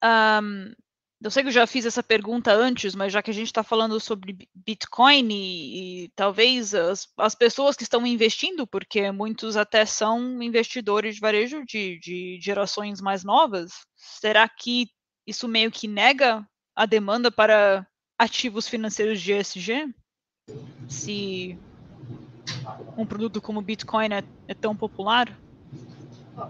Um, eu sei que eu já fiz essa pergunta antes, mas já que a gente está falando sobre Bitcoin e, e talvez as, as, pessoas que estão investindo, porque muitos até são investidores de varejo de, de gerações mais novas, será que isso meio que nega a demanda para ativos financeiros de ESG? Se um produto como Bitcoin é, é tão popular?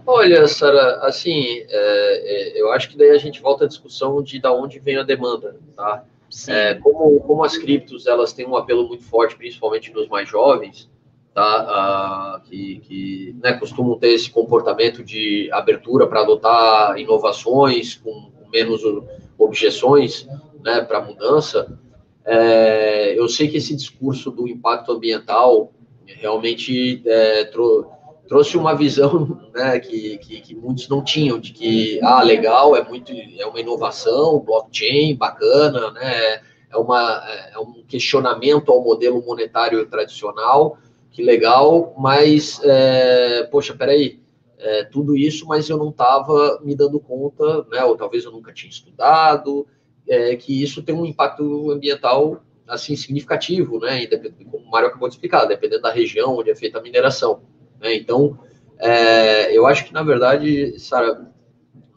Olha, Sara, assim, é, é, eu acho que daí a gente volta à discussão de da onde vem a demanda, tá? É, como, como as criptos elas têm um apelo muito forte, principalmente nos mais jovens, tá? Ah, que, que né, costumam ter esse comportamento de abertura para adotar inovações com, com menos objeções, né, para mudança. É, eu sei que esse discurso do impacto ambiental realmente é, trouxe uma visão [LAUGHS] né, que, que, que, muitos não tinham, de que, ah, legal, é muito, é uma inovação, blockchain, bacana, né, é, uma, é um questionamento ao modelo monetário tradicional, que legal, mas, é, poxa, peraí, é, tudo isso, mas eu não estava me dando conta, né, ou talvez eu nunca tinha estudado, é, que isso tem um impacto ambiental assim significativo, né? Como o Mário acabou de explicar, dependendo da região onde é feita a mineração. Né? Então, é, eu acho que, na verdade, Sara,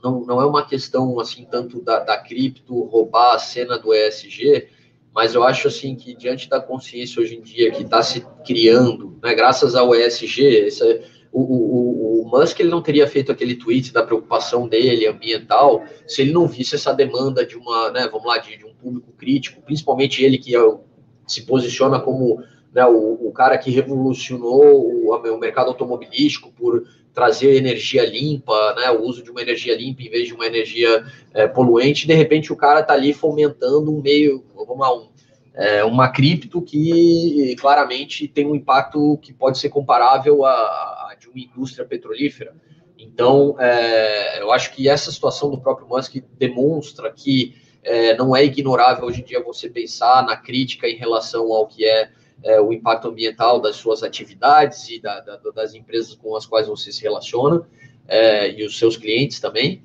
não, não é uma questão, assim, tanto da, da cripto roubar a cena do ESG, mas eu acho, assim, que diante da consciência hoje em dia que está se criando, né, graças ao ESG, esse, o, o, o, Musk ele não teria feito aquele tweet da preocupação dele ambiental se ele não visse essa demanda de uma, né, vamos lá, de, de um público crítico, principalmente ele que é, se posiciona como né, o, o, cara que revolucionou o, o, mercado automobilístico por trazer energia limpa, né, o uso de uma energia limpa em vez de uma energia é, poluente, de repente o cara está ali fomentando um meio, vamos lá, um, é, uma cripto que claramente tem um impacto que pode ser comparável a, a uma indústria petrolífera. Então, é, eu acho que essa situação do próprio Musk demonstra que é, não é ignorável hoje em dia você pensar na crítica em relação ao que é é, o impacto ambiental das suas atividades e da, da, das empresas com as quais você se relaciona é, e os seus clientes também.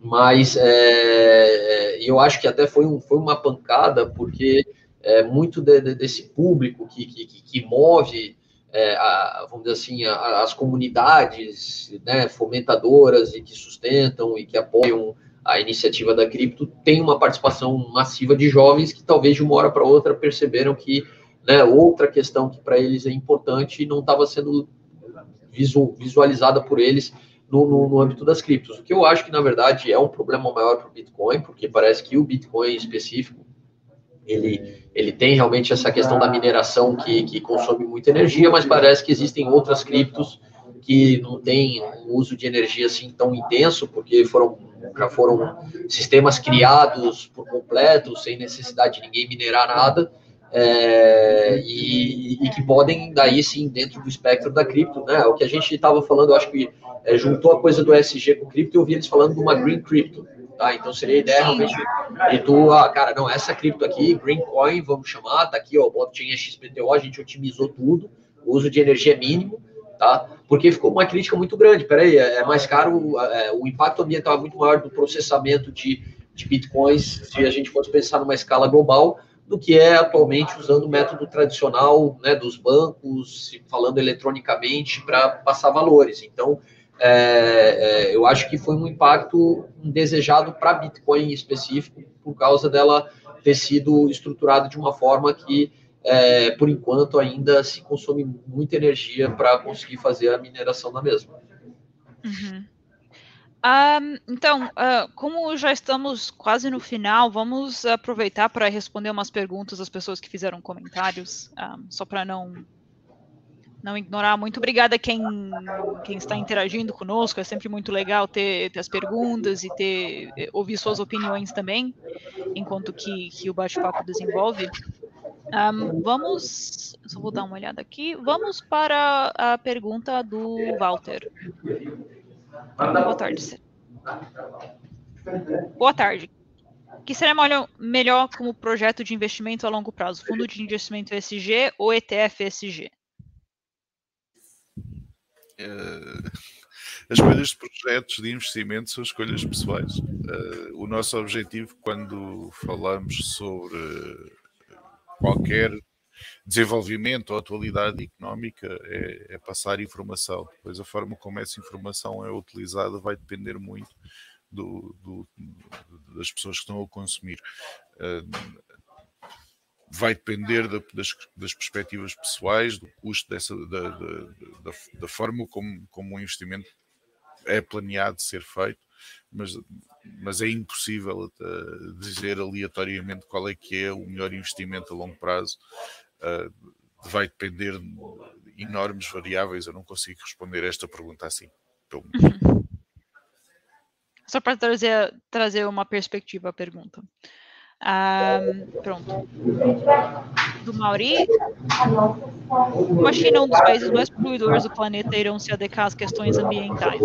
Mas é, é eu acho que até foi, um, foi uma pancada, porque muito de, de, desse público que, que, que move, é, a, vamos dizer assim, a, as comunidades né, fomentadoras e que sustentam e que apoiam a iniciativa da cripto tem uma participação massiva de jovens que talvez de uma hora para outra perceberam que né, outra questão que para eles é importante não estava sendo visualizada por eles no, no, no, âmbito das criptos. O que eu acho que, na verdade, é um problema maior para o Bitcoin, porque parece que o Bitcoin específico, ele, ele tem realmente essa questão da mineração que, que consome muita energia, mas parece que existem outras criptos que não têm um uso de energia assim tão intenso, porque foram, já foram sistemas criados por completo, sem necessidade de ninguém minerar nada, é, e, e, que podem, daí sim, dentro do espectro da cripto, né? O que a gente estava falando, acho que é, juntou a coisa do SG com cripto eu vi eles falando de uma Green Crypto, tá? Então seria a ideia realmente de tu, ah, cara, não, essa cripto aqui, Green Coin, vamos chamar, tá aqui, ó, blockchain é XPTO, a gente otimizou tudo, o uso de energia é mínimo, tá? Porque ficou uma crítica muito grande, peraí, é, é mais caro, é, o impacto ambiental é muito maior do processamento de, de bitcoins, se a gente fosse pensar numa escala global, do que é atualmente usando o método tradicional né, dos bancos, falando eletronicamente para passar valores. Então, é, é, eu acho que foi um impacto indesejado para Bitcoin em específico, por causa dela ter sido estruturada de uma forma que, é, por enquanto, ainda se consome muita energia para conseguir fazer a mineração da mesma. Uhum. Um, então, uh, como já estamos quase no final, vamos aproveitar para responder umas perguntas das pessoas que fizeram comentários, um, só para não não ignorar. Muito obrigada a quem, quem está interagindo conosco. É sempre muito legal ter, ter as perguntas e ter eh, ouvir suas opiniões também, enquanto que, que o bate-papo desenvolve. Um, vamos, só vou dar uma olhada aqui. Vamos para a pergunta do Walter. Boa tarde. Boa tarde. Que seria melhor como projeto de investimento a longo prazo? Fundo de investimento SG ou ETF SG? Uh, [LAUGHS] as escolhas de projetos de investimento são escolhas pessoais. Uh, o nosso objetivo, quando falamos sobre qualquer desenvolvimento ou atualidade económica é, é, passar informação. Depois a forma como essa informação é utilizada vai depender muito do, do, das pessoas que estão a consumir. Uh, vai depender da, das, das, perspectivas pessoais, do custo dessa, da, da, da, forma como, como o investimento é planeado ser feito, mas, mas é impossível uh, dizer aleatoriamente qual é que é o melhor investimento a longo prazo. Uh, vai depender de enormes variáveis. Eu não consigo responder esta pergunta assim. [LAUGHS] Só para trazer, trazer uma perspectiva à pergunta. Pronto. Do Mauri. Como a China é um dos países mais poluidores do planeta, irão se adequar às questões ambientais?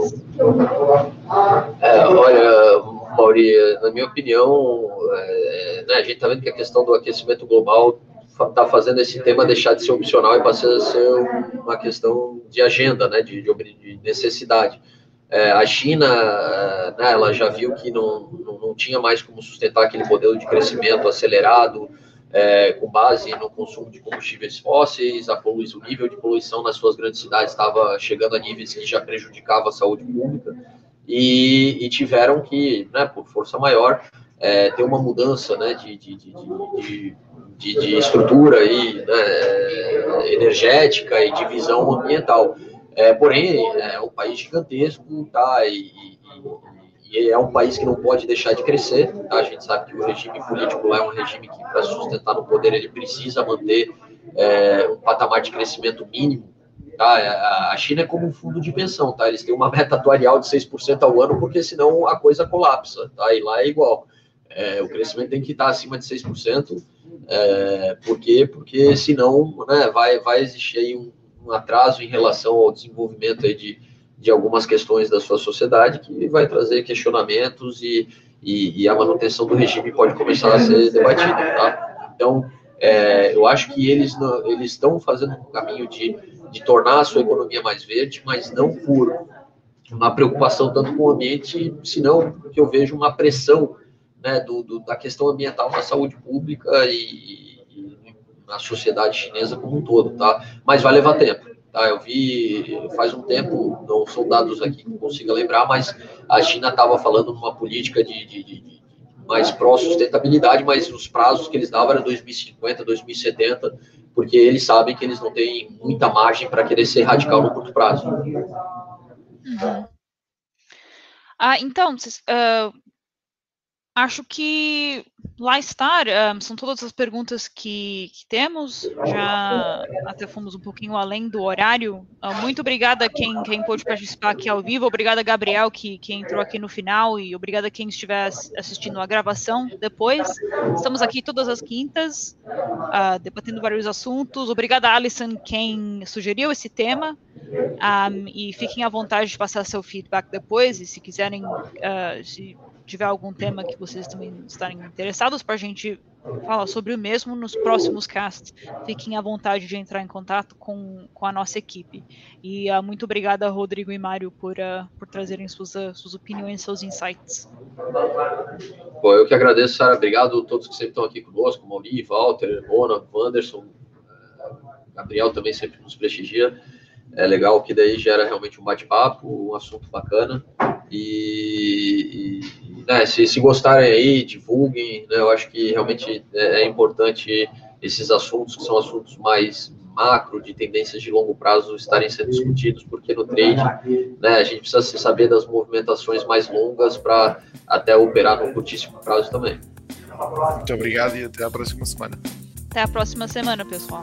É, olha, Mauri, na minha opinião, é, né, a gente está vendo que a questão do aquecimento global está fazendo esse tema deixar de ser opcional e passar a ser uma questão de agenda, né, de, de necessidade. É, a China, né, ela já viu que não, não, não, tinha mais como sustentar aquele modelo de crescimento acelerado, é, com base no consumo de combustíveis fósseis, a poluição, o nível de poluição nas suas grandes cidades estava chegando a níveis que já prejudicavam a saúde pública, e, e tiveram que, né, por força maior, é, ter uma mudança né, de, de, de, de, de estrutura aí, né, energética e de visão ambiental. É, porém, é um país gigantesco, tá? E, e, e, é um país que não pode deixar de crescer. Tá? A gente sabe que o regime político lá é um regime que, para sustentar no poder, ele precisa manter é, um patamar de crescimento mínimo. Tá? É, a China é como um fundo de pensão, tá? Eles têm uma meta atuarial de 6% ao ano, porque senão a coisa colapsa, tá? E lá é igual. É, o crescimento tem que estar acima de 6%, é, por quê? Porque senão né, vai, vai existir aí um, um atraso em relação ao desenvolvimento aí de, de algumas questões da sua sociedade que vai trazer questionamentos e, e, e a manutenção do regime pode começar a ser debatida, tá? Então, é, eu acho que eles eles estão fazendo um caminho de, de tornar a sua economia mais verde, mas não por uma preocupação tanto com o ambiente, senão porque eu vejo uma pressão né, do, do, da questão ambiental na saúde pública e, na sociedade chinesa como um todo, tá? Mas vai levar tempo, Tá? Eu vi faz um tempo, não são dados aqui que consiga lembrar, mas a China estava falando numa política de, de, de mais pró-sustentabilidade, mas os prazos que eles davam eram 2050, 2070, porque eles sabem que eles não têm muita margem para querer ser radical no curto prazo. Uhum. Ah, então, uh, Acho que lá um, são todas as perguntas que, que, temos. Já até fomos um pouquinho além do horário. Uh, muito obrigada a quem, quem pôde participar aqui ao vivo. Obrigada, Gabriel, que, que entrou aqui no final. E obrigada a quem estiver assistindo a gravação depois. Estamos aqui todas as quintas, uh, debatendo vários assuntos. Obrigada, Alison, quem sugeriu esse tema. Um, e fiquem à vontade de passar seu feedback depois. E se quiserem. Uh, se tiver algum tema que vocês também estarem interessados para a gente falar sobre o mesmo nos próximos casts, fiquem à vontade de entrar em contato com, com a nossa equipe. E uh, muito obrigada, Rodrigo e Mário, por, uh, por trazerem suas, uh, suas opiniões, seus insights. Bom, eu que agradeço, Sara. Obrigado a todos que sempre estão aqui conosco, Mauri, Walter, Mona, Wanderson, Gabriel também sempre nos prestigia. É legal que daí gera realmente um bate-papo, um assunto bacana. E né, se, se gostarem aí, divulguem. Né, eu acho que realmente é, é, importante esses assuntos, que são assuntos mais macro, de tendências de longo prazo, estarem sendo discutidos, porque no trade né, a gente precisa saber das movimentações mais longas para até operar no curtíssimo prazo também. Muito obrigado e até a próxima semana. Até a próxima semana, pessoal.